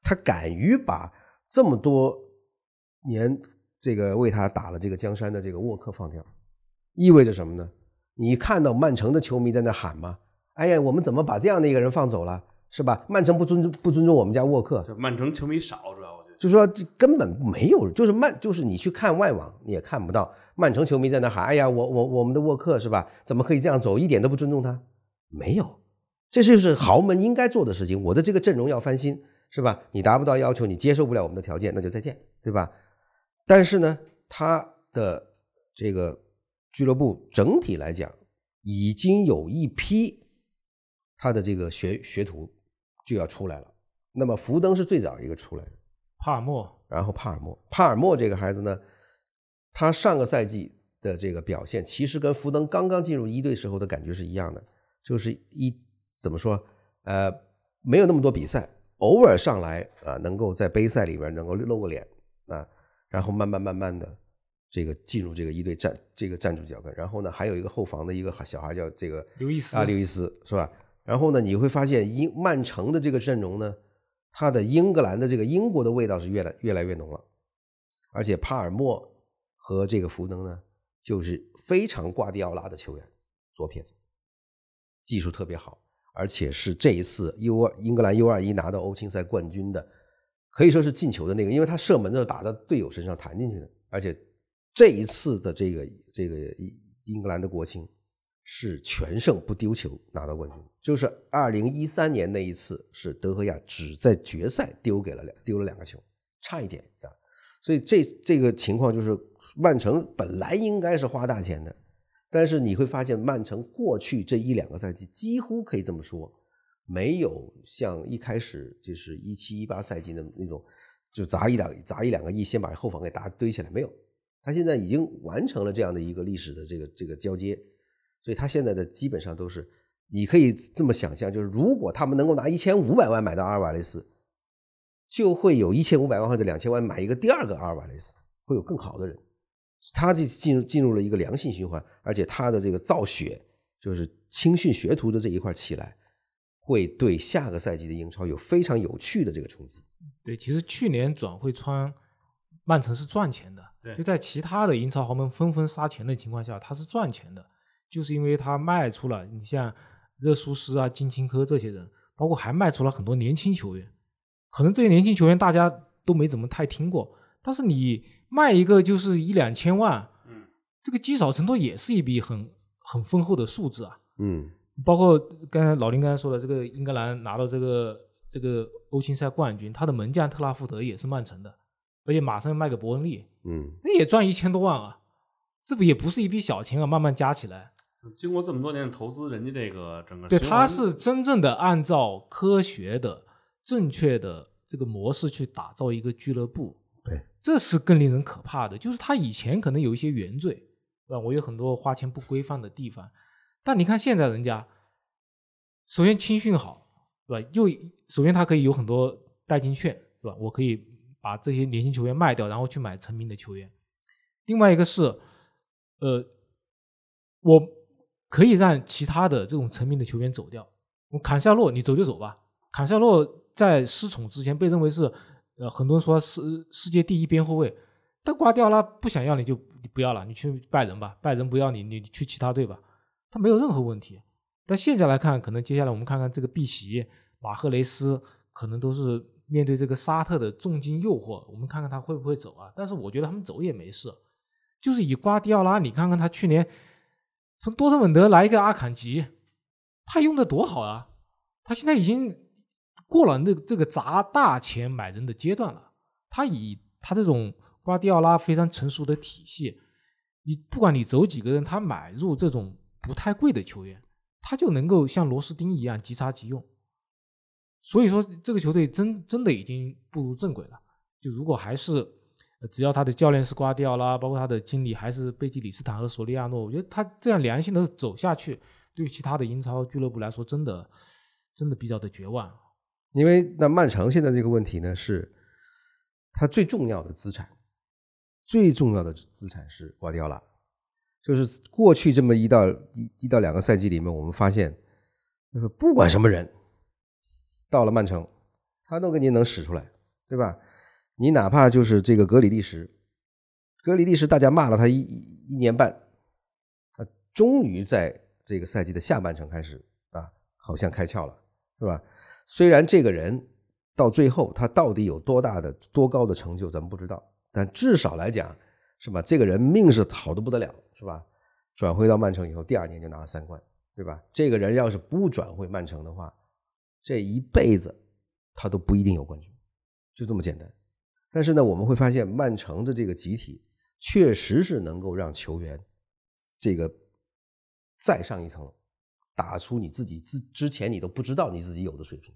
他敢于把这么多年这个为他打了这个江山的这个沃克放掉，意味着什么呢？你看到曼城的球迷在那喊吗？哎呀，我们怎么把这样的一个人放走了，是吧？曼城不尊重不尊重我们家沃克，
曼城球迷少，主要我觉得
就是说这根本没有，就是曼，就是你去看外网，你也看不到曼城球迷在那喊：“哎呀，我我我们的沃克是吧？怎么可以这样走？一点都不尊重他。”没有，这就是豪门应该做的事情。我的这个阵容要翻新，是吧？你达不到要求，你接受不了我们的条件，那就再见，对吧？但是呢，他的这个俱乐部整体来讲，已经有一批他的这个学学徒就要出来了。那么福登是最早一个出来的。
帕尔默，
然后帕尔默，帕尔默这个孩子呢，他上个赛季的这个表现，其实跟福登刚刚进入一队时候的感觉是一样的，就是一怎么说，呃，没有那么多比赛，偶尔上来啊，能够在杯赛里边能够露个脸啊，然后慢慢慢慢的这个进入这个一队站这个站住脚跟，然后呢，还有一个后防的一个小孩叫这个
刘易斯
啊，刘易斯是吧？然后呢，你会发现英曼城的这个阵容呢。他的英格兰的这个英国的味道是越来越来越浓了，而且帕尔默和这个福登呢，就是非常挂迪奥拉的球员，左撇子，技术特别好，而且是这一次 U 二英格兰 U 二一拿到欧青赛冠军的，可以说是进球的那个，因为他射门的时候打到队友身上弹进去的，而且这一次的这个这个英格兰的国青。是全胜不丢球拿到冠军，就是二零一三年那一次是德赫亚只在决赛丢给了两丢了两个球，差一点啊，所以这这个情况就是曼城本来应该是花大钱的，但是你会发现曼城过去这一两个赛季几乎可以这么说，没有像一开始就是一七一八赛季的那种就砸一两砸一两个亿先把后防给打堆起来，没有，他现在已经完成了这样的一个历史的这个这个交接。所以他现在的基本上都是，你可以这么想象，就是如果他们能够拿一千五百万买到阿尔瓦雷斯，就会有一千五百万或者两千万买一个第二个阿尔瓦雷斯，会有更好的人。他这进入进入了一个良性循环，而且他的这个造血，就是青训学徒的这一块起来，会对下个赛季的英超有非常有趣的这个冲击。
对，其实去年转会窗，曼城是赚钱的，
对
就在其他的英超豪门纷纷杀钱的情况下，他是赚钱的。就是因为他卖出了，你像热苏斯啊、金琴科这些人，包括还卖出了很多年轻球员。可能这些年轻球员大家都没怎么太听过，但是你卖一个就是一两千万，
嗯，
这个积少成多也是一笔很很丰厚的数字啊。
嗯，
包括刚才老林刚才说的，这个英格兰拿到这个这个欧青赛冠军，他的门将特拉福德也是曼城的，而且马上要卖给伯恩利，
嗯，
那也赚一千多万啊，这不也不是一笔小钱啊，慢慢加起来。
经过这么多年的投资，人家这个整个
对，他是真正的按照科学的、正确的这个模式去打造一个俱乐部。这是更令人可怕的。就是他以前可能有一些原罪，对吧？我有很多花钱不规范的地方，但你看现在人家，首先青训好，对吧？又首先他可以有很多代金券，对吧？我可以把这些年轻球员卖掉，然后去买成名的球员。另外一个是，呃，我可以让其他的这种成名的球员走掉。我坎塞洛，你走就走吧。坎塞洛在失宠之前被认为是，呃，很多人说世世界第一边后卫，但瓜迪奥拉不想要你就你不要了，你去拜仁吧，拜仁不要你，你去其他队吧，他没有任何问题。但现在来看，可能接下来我们看看这个碧玺、马赫雷斯，可能都是面对这个沙特的重金诱惑，我们看看他会不会走啊？但是我觉得他们走也没事，就是以瓜迪奥拉，你看看他去年。从多特蒙德来一个阿坎吉，他用的多好啊！他现在已经过了那这个砸大钱买人的阶段了。他以他这种瓜迪奥拉非常成熟的体系，你不管你走几个人，他买入这种不太贵的球员，他就能够像螺丝钉一样即插即用。所以说，这个球队真真的已经步入正轨了。就如果还是只要他的教练是瓜迪奥拉，包括他的经理还是贝基里斯坦和索利亚诺，我觉得他这样良性的走下去，对于其他的英超俱乐部来说，真的真的比较的绝望。
因为那曼城现在这个问题呢，是他最重要的资产，最重要的资产是瓜迪奥拉。就是过去这么一到一一到两个赛季里面，我们发现，就是不管什么人，到了曼城，他都给你能使出来，对吧？你哪怕就是这个格里利什，格里利什大家骂了他一一年半，他终于在这个赛季的下半程开始啊，好像开窍了，是吧？虽然这个人到最后他到底有多大的多高的成就，咱们不知道，但至少来讲，是吧？这个人命是好的不得了，是吧？转会到曼城以后，第二年就拿了三冠，对吧？这个人要是不转会曼城的话，这一辈子他都不一定有冠军，就这么简单。但是呢，我们会发现曼城的这个集体确实是能够让球员这个再上一层楼，打出你自己之之前你都不知道你自己有的水平，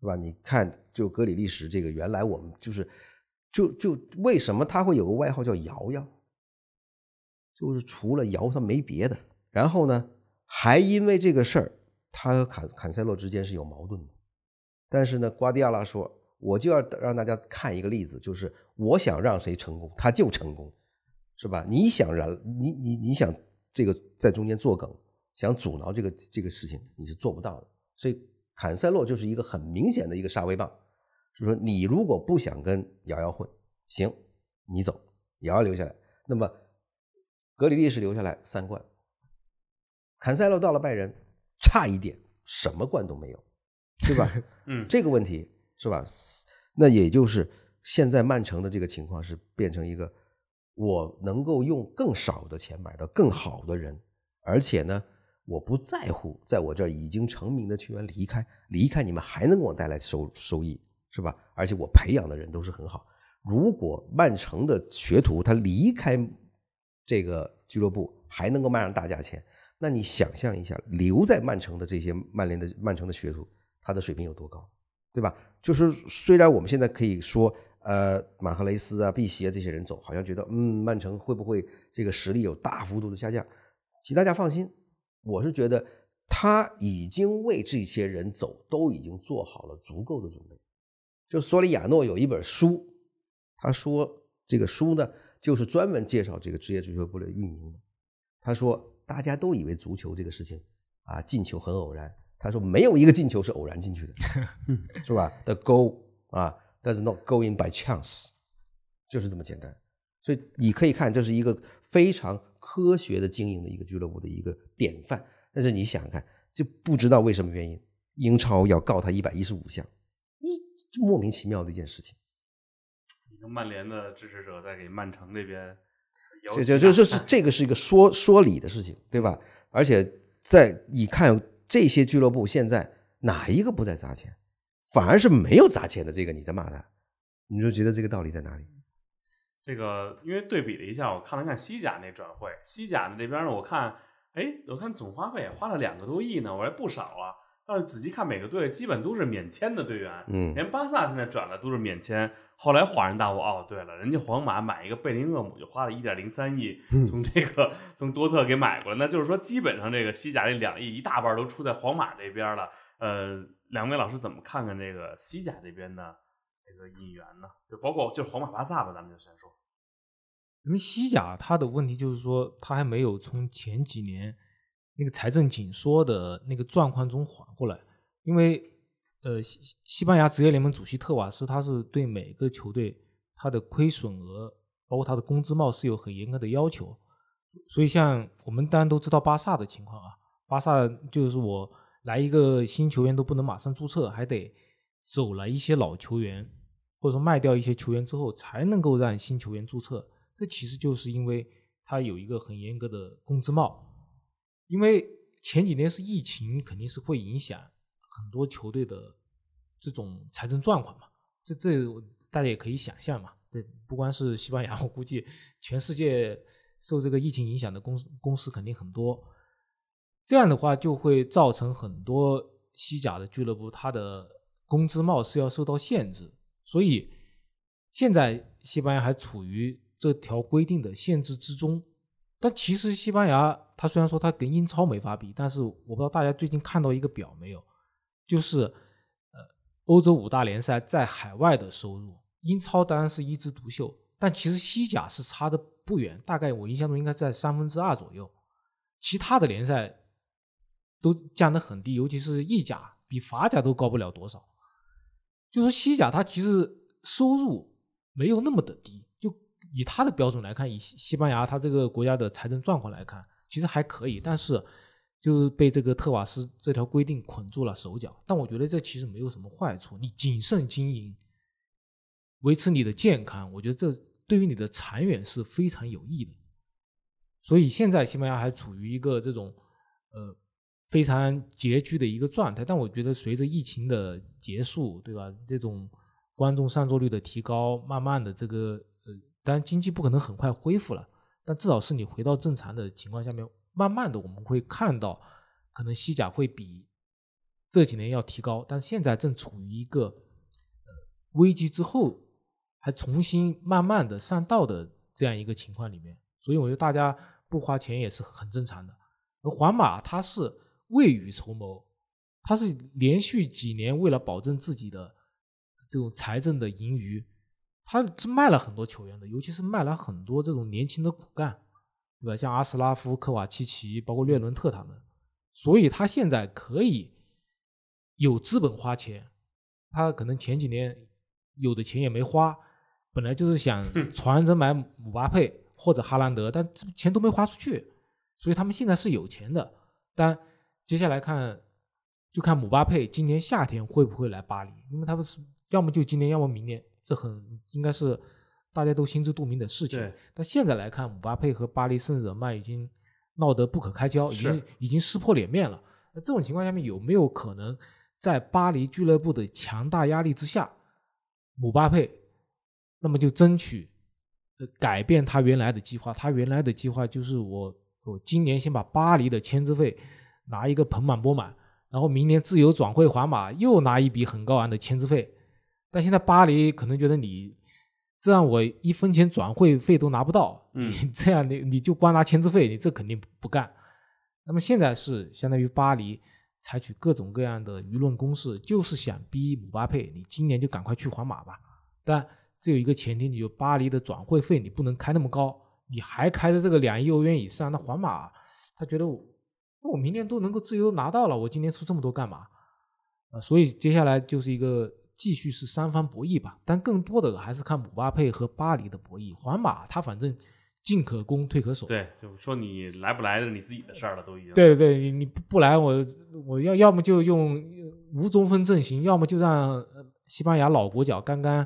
是吧？你看，就格里利什这个，原来我们就是就就为什么他会有个外号叫“瑶瑶”，就是除了瑶他没别的。然后呢，还因为这个事儿，他和坎坎塞洛之间是有矛盾的。但是呢，瓜迪奥拉说。我就要让大家看一个例子，就是我想让谁成功，他就成功，是吧？你想让，你你你想这个在中间作梗，想阻挠这个这个事情，你是做不到的。所以坎塞洛就是一个很明显的一个杀威棒，就是说你如果不想跟瑶瑶混，行，你走，瑶瑶留下来。那么格里利什留下来三冠，坎塞洛到了拜仁，差一点什么冠都没有，对吧？
嗯，
这个问题。是吧？那也就是现在曼城的这个情况是变成一个，我能够用更少的钱买到更好的人，而且呢，我不在乎在我这儿已经成名的球员离开，离开你们还能给我带来收收益，是吧？而且我培养的人都是很好。如果曼城的学徒他离开这个俱乐部还能够卖上大价钱，那你想象一下，留在曼城的这些曼联的曼城的学徒，他的水平有多高？对吧？就是虽然我们现在可以说，呃，马赫雷斯啊、碧玺啊这些人走，好像觉得，嗯，曼城会不会这个实力有大幅度的下降？请大家放心，我是觉得他已经为这些人走都已经做好了足够的准备。就索里亚诺有一本书，他说这个书呢，就是专门介绍这个职业足球部的运营的。他说，大家都以为足球这个事情啊，进球很偶然。他说没有一个进球是偶然进去的，是吧？The goal 啊，does not go in by chance，就是这么简单。所以你可以看，这是一个非常科学的经营的一个俱乐部的一个典范。但是你想想看，就不知道为什么原因，英超要告他一百一十五项，这莫名其妙的一件事情。
你看曼联的支持者在给曼城那边，
这这这这是这个是一个说说理的事情，对吧？而且在你看。这些俱乐部现在哪一个不在砸钱？反而是没有砸钱的这个你在骂他，你就觉得这个道理在哪里？
这个因为对比了一下，我看了看西甲那转会，西甲的这边呢，我看，哎，我看总花费花了两个多亿呢，我还不少啊。但是仔细看每个队，基本都是免签的队员，
嗯，
连巴萨现在转的都是免签。后来恍然大悟，哦，对了，人家皇马买一个贝林厄姆就花了一点零三亿，从这个从多特给买过来，那就是说基本上这个西甲这两亿一大半都出在皇马这边了。呃，两位老师怎么看看这个西甲这边的这个引援呢？就包括就是皇马、巴萨吧，咱们就先说。
因为西甲它的问题就是说，它还没有从前几年那个财政紧缩的那个状况中缓过来，因为。呃，西西班牙职业联盟主席特瓦斯，他是对每个球队他的亏损额，包括他的工资帽是有很严格的要求。所以，像我们当然都知道巴萨的情况啊，巴萨就是我来一个新球员都不能马上注册，还得走了一些老球员，或者说卖掉一些球员之后，才能够让新球员注册。这其实就是因为他有一个很严格的工资帽，因为前几年是疫情，肯定是会影响。很多球队的这种财政状况嘛，这这大家也可以想象嘛。对，不光是西班牙，我估计全世界受这个疫情影响的公公司肯定很多。这样的话，就会造成很多西甲的俱乐部，它的工资帽是要受到限制。所以现在西班牙还处于这条规定的限制之中。但其实西班牙，它虽然说它跟英超没法比，但是我不知道大家最近看到一个表没有，就是呃，欧洲五大联赛在海外的收入，英超当然是一枝独秀，但其实西甲是差的不远，大概我印象中应该在三分之二左右，其他的联赛。都降得很低，尤其是意甲，比法甲都高不了多少。就说西甲，它其实收入没有那么的低，以他的标准来看，以西西班牙它这个国家的财政状况来看，其实还可以。但是就是被这个特瓦斯这条规定捆住了手脚。但我觉得这其实没有什么坏处，你谨慎经营，维持你的健康，我觉得这对于你的长远是非常有益的。所以现在西班牙还处于一个这种呃。非常拮据的一个状态，但我觉得随着疫情的结束，对吧？这种观众上座率的提高，慢慢的这个，当然经济不可能很快恢复了，但至少是你回到正常的情况下面，慢慢的我们会看到，可能西甲会比这几年要提高，但现在正处于一个危机之后，还重新慢慢的上道的这样一个情况里面，所以我觉得大家不花钱也是很正常的。而皇马它是。未雨绸缪，他是连续几年为了保证自己的这种财政的盈余，他是卖了很多球员的，尤其是卖了很多这种年轻的骨干，对吧？像阿斯拉夫、科瓦契奇，包括略伦特他们，所以他现在可以有资本花钱。他可能前几年有的钱也没花，本来就是想传着买姆巴佩或者哈兰德，但钱都没花出去，所以他们现在是有钱的，但。接下来看，就看姆巴佩今年夏天会不会来巴黎，因为他们是要么就今年，要么明年，这很应该是大家都心知肚明的事情。但现在来看，姆巴佩和巴黎圣日耳曼已经闹得不可开交，已经已经撕破脸面了。那这种情况下面有没有可能在巴黎俱乐部的强大压力之下，姆巴佩那么就争取改变他原来的计划？他原来的计划就是我我今年先把巴黎的签字费。拿一个盆满钵满，然后明年自由转会皇马，又拿一笔很高昂的签字费。但现在巴黎可能觉得你这样，我一分钱转会费都拿不到。
嗯，
这样你你就光拿签字费，你这肯定不干。那么现在是相当于巴黎采取各种各样的舆论攻势，就是想逼姆巴佩，你今年就赶快去皇马吧。但这有一个前提，你就巴黎的转会费你不能开那么高，你还开着这个两亿欧元以上，那皇马他觉得。我我明年都能够自由拿到了，我今年出这么多干嘛？啊，所以接下来就是一个继续是三方博弈吧，但更多的还是看姆巴佩和巴黎的博弈。皇马他反正进可攻退可守，
对，就是说你来不来的你自己的事儿了，都已经。
对对对，你你不来，我我要要么就用无中锋阵型，要么就让西班牙老国脚刚刚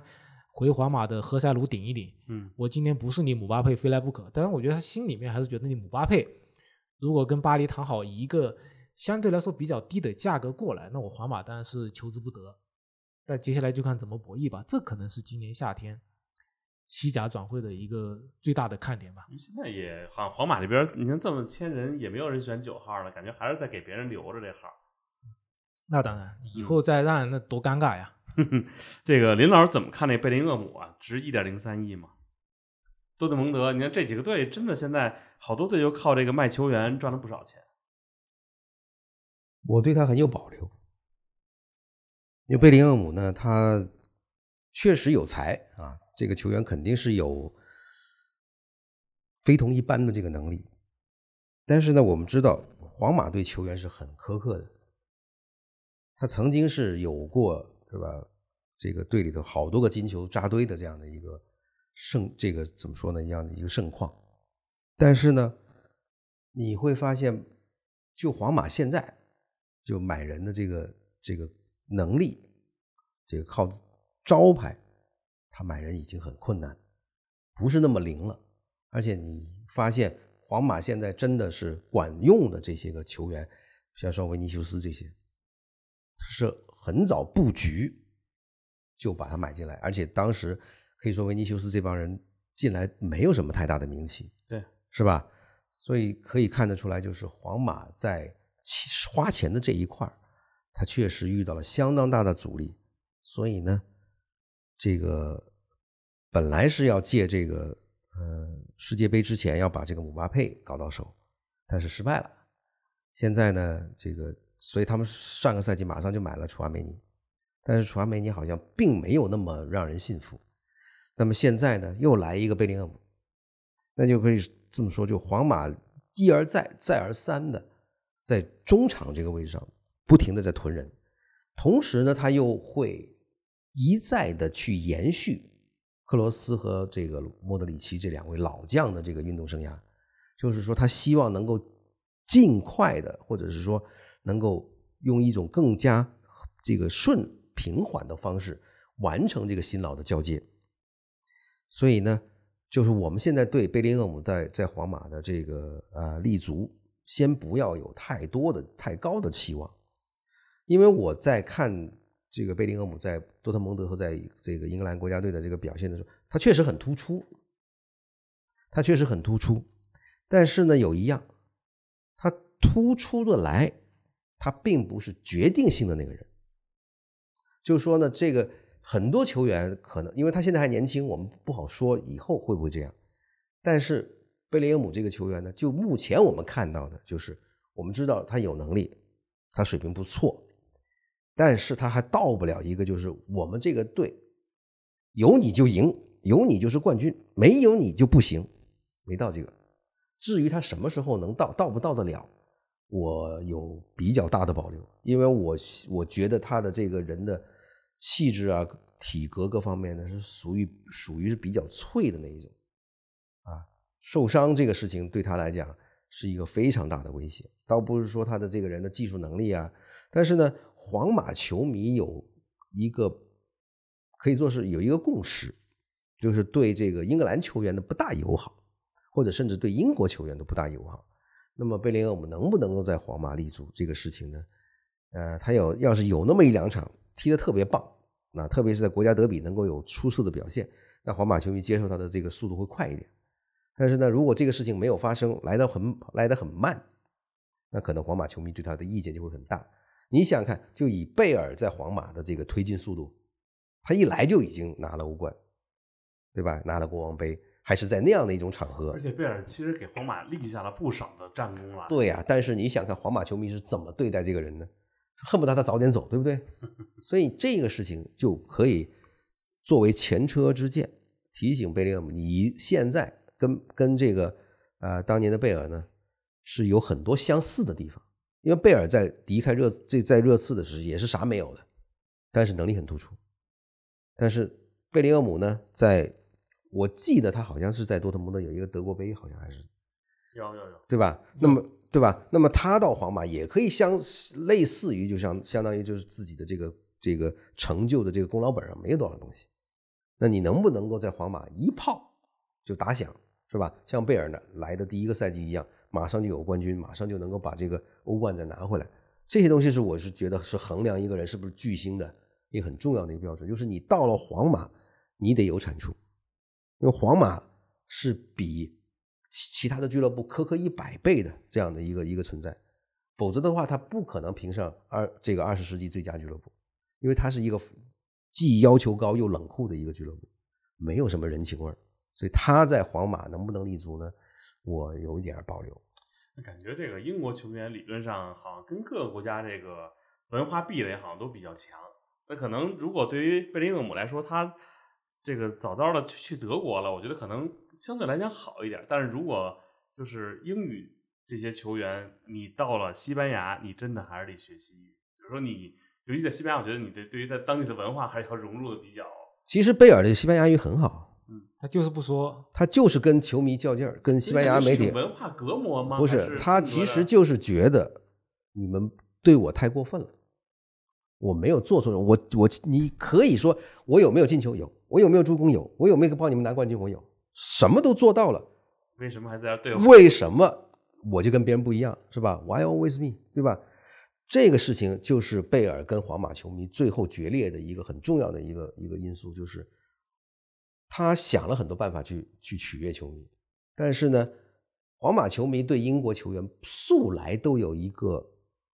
回皇马的何塞卢顶一顶。
嗯，
我今天不是你姆巴佩非来不可，当然我觉得他心里面还是觉得你姆巴佩。如果跟巴黎谈好以一个相对来说比较低的价格过来，那我皇马当然是求之不得。那接下来就看怎么博弈吧。这可能是今年夏天西甲转会的一个最大的看点吧。
现在也好像皇马这边，你看这么签人，也没有人选九号了，感觉还是在给别人留着这号。
那当然，以后再让那多尴尬呀。
这个林老师怎么看那贝林厄姆啊？值一点零三亿吗？多特蒙德，你看这几个队真的现在。好多队就靠这个卖球员赚了不少钱。
我对他很有保留，因为贝林厄姆呢，他确实有才啊，这个球员肯定是有非同一般的这个能力。但是呢，我们知道皇马对球员是很苛刻的，他曾经是有过是吧？这个队里头好多个金球扎堆的这样的一个盛，这个怎么说呢？一样的一个盛况。但是呢，你会发现，就皇马现在就买人的这个这个能力，这个靠招牌，他买人已经很困难，不是那么灵了。而且你发现，皇马现在真的是管用的这些个球员，像说维尼修斯这些，是很早布局就把他买进来，而且当时可以说维尼修斯这帮人进来没有什么太大的名气，
对，
是吧？所以可以看得出来，就是皇马在花钱的这一块儿，他确实遇到了相当大的阻力。所以呢，这个本来是要借这个呃世界杯之前要把这个姆巴佩搞到手，但是失败了。现在呢，这个所以他们上个赛季马上就买了楚阿梅尼，但是楚阿梅尼好像并没有那么让人信服。那么现在呢，又来一个贝林厄姆，那就可以这么说，就皇马一而再、再而三的在中场这个位置上不停的在囤人，同时呢，他又会一再的去延续克罗斯和这个莫德里奇这两位老将的这个运动生涯，就是说他希望能够尽快的，或者是说能够用一种更加这个顺平缓的方式完成这个新老的交接。所以呢，就是我们现在对贝林厄姆在在皇马的这个呃立足，先不要有太多的太高的期望，因为我在看这个贝林厄姆在多特蒙德和在这个英格兰国家队的这个表现的时候，他确实很突出，他确实很突出，但是呢，有一样，他突出的来，他并不是决定性的那个人，就是说呢，这个。很多球员可能，因为他现在还年轻，我们不好说以后会不会这样。但是贝林厄姆这个球员呢，就目前我们看到的，就是我们知道他有能力，他水平不错，但是他还到不了一个，就是我们这个队有你就赢，有你就是冠军，没有你就不行，没到这个。至于他什么时候能到，到不到得了，我有比较大的保留，因为我我觉得他的这个人的。气质啊，体格各方面呢，是属于属于是比较脆的那一种，啊，受伤这个事情对他来讲是一个非常大的威胁。倒不是说他的这个人的技术能力啊，但是呢，皇马球迷有一个可以说是有一个共识，就是对这个英格兰球员的不大友好，或者甚至对英国球员都不大友好。那么贝林厄姆能不能够在皇马立足这个事情呢？呃，他有要是有那么一两场。踢得特别棒，那特别是在国家德比能够有出色的表现，那皇马球迷接受他的这个速度会快一点。但是呢，如果这个事情没有发生，来得很来得很慢，那可能皇马球迷对他的意见就会很大。你想想看，就以贝尔在皇马的这个推进速度，他一来就已经拿了欧冠，对吧？拿了国王杯，还是在那样的一种场合。
而且贝尔其实给皇马立下了不少的战功了。
对呀，但是你想看皇马球迷是怎么对待这个人呢？恨不得他早点走，对不对？所以这个事情就可以作为前车之鉴，提醒贝林厄姆，你现在跟跟这个呃当年的贝尔呢是有很多相似的地方。因为贝尔在离开热这在热刺的时候也是啥没有的，但是能力很突出。但是贝林厄姆呢，在我记得他好像是在多特蒙德有一个德国杯，好像还是
有有有，
对吧？那么。对吧？那么他到皇马也可以相类似于，就像相当于就是自己的这个这个成就的这个功劳本上没有多少东西。那你能不能够在皇马一炮就打响，是吧？像贝尔呢来的第一个赛季一样，马上就有冠军，马上就能够把这个欧冠再拿回来。这些东西是我是觉得是衡量一个人是不是巨星的一个很重要的一个标准，就是你到了皇马，你得有产出，因为皇马是比。其其他的俱乐部苛刻一百倍的这样的一个一个存在，否则的话，他不可能评上二这个二十世纪最佳俱乐部，因为他是一个既要求高又冷酷的一个俱乐部，没有什么人情味儿，所以他在皇马能不能立足呢？我有一点保留。
感觉这个英国球员理论上好像跟各个国家这个文化壁垒好像都比较强，那可能如果对于贝林厄姆来说，他。这个早早的去去德国了，我觉得可能相对来讲好一点。但是如果就是英语这些球员，你到了西班牙，你真的还是得学习。比如说你，尤其在西班牙，我觉得你对对于在当地的文化还是要融入的比较。
其实贝尔的西班牙语很好，
嗯，他就是不说，
他就是跟球迷较劲儿，跟西班牙媒体
文化隔膜吗？
不
是，
他其实就是觉得你们对我太过分了。我没有做错什么，我我你可以说我有没有进球有，我有没有助攻有，我有没有帮你们拿冠军我有，什么都做到了，
为什么还在对我？
为什么我就跟别人不一样是吧？Why always me？对吧？这个事情就是贝尔跟皇马球迷最后决裂的一个很重要的一个一个因素，就是他想了很多办法去去取悦球迷，但是呢，皇马球迷对英国球员素来都有一个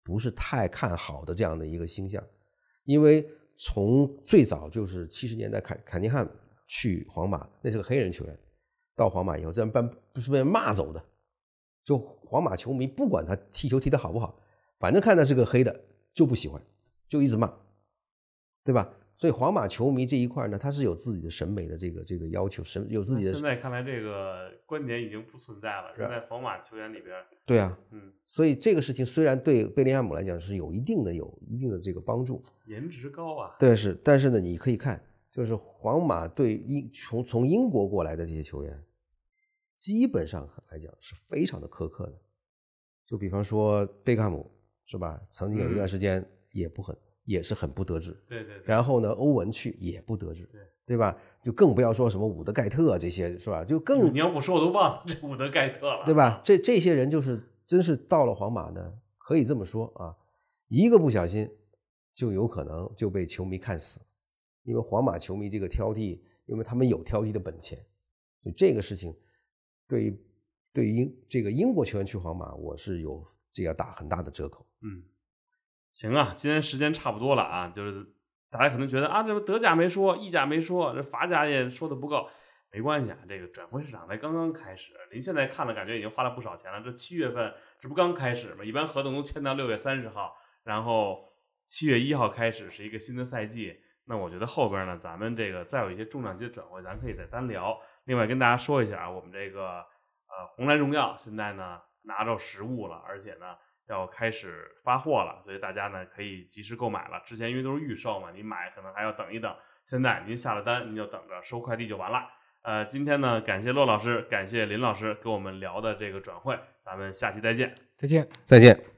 不是太看好的这样的一个倾向，因为从最早就是七十年代坎坎尼汉去皇马，那是个黑人球员，到皇马以后，这样被不是被骂走的，就皇马球迷不管他踢球踢得好不好，反正看他是个黑的就不喜欢，就一直骂，对吧？所以皇马球迷这一块呢，他是有自己的审美的这个这个要求，审有自己的
现在看来，这个观点已经不存在了。现在皇马球员里边，
对啊，
嗯，
所以这个事情虽然对贝林汉姆来讲是有一定的有一定的这个帮助，
颜值高啊，
但是但是呢，你可以看，就是皇马对英从从英国过来的这些球员，基本上来讲是非常的苛刻的。就比方说贝克汉姆是吧？曾经有一段时间也不很、也是很不得志。
对对对，
然后呢，欧文去也不得志，
对
对吧？就更不要说什么伍德盖特这些是吧？就更
你要不说我都忘了这伍德盖特了，
对吧？？这这些人就是真是到了皇马呢，可以这么说啊，一个不小心就有可能就被球迷看死，因为皇马球迷这个挑剔，因为他们有挑剔的本钱，就这个事情对于对于英这个英国球员去皇马，我是有这个打很大的折扣。
嗯，行啊，今天时间差不多了啊，就是大家可能觉得啊，这德甲没说，意甲没说，这法甲也说的不够，没关系啊，这个转会市场才刚刚开始，您现在看了感觉已经花了不少钱了，这七月份这不刚开始吗？一般合同都签到六月三十号，然后七月一号开始是一个新的赛季。那我觉得后边呢，咱们这个再有一些重量级的转会，咱可以再单聊。另外跟大家说一下啊，我们这个呃红蓝荣耀现在呢拿着实物了，而且呢要开始发货了，所以大家呢可以及时购买了。之前因为都是预售嘛，你买可能还要等一等，现在您下了单，您就等着收快递就完了。呃，今天呢感谢骆老师，感谢林老师给我们聊的这个转会，咱们下期再见。
再见。
再见。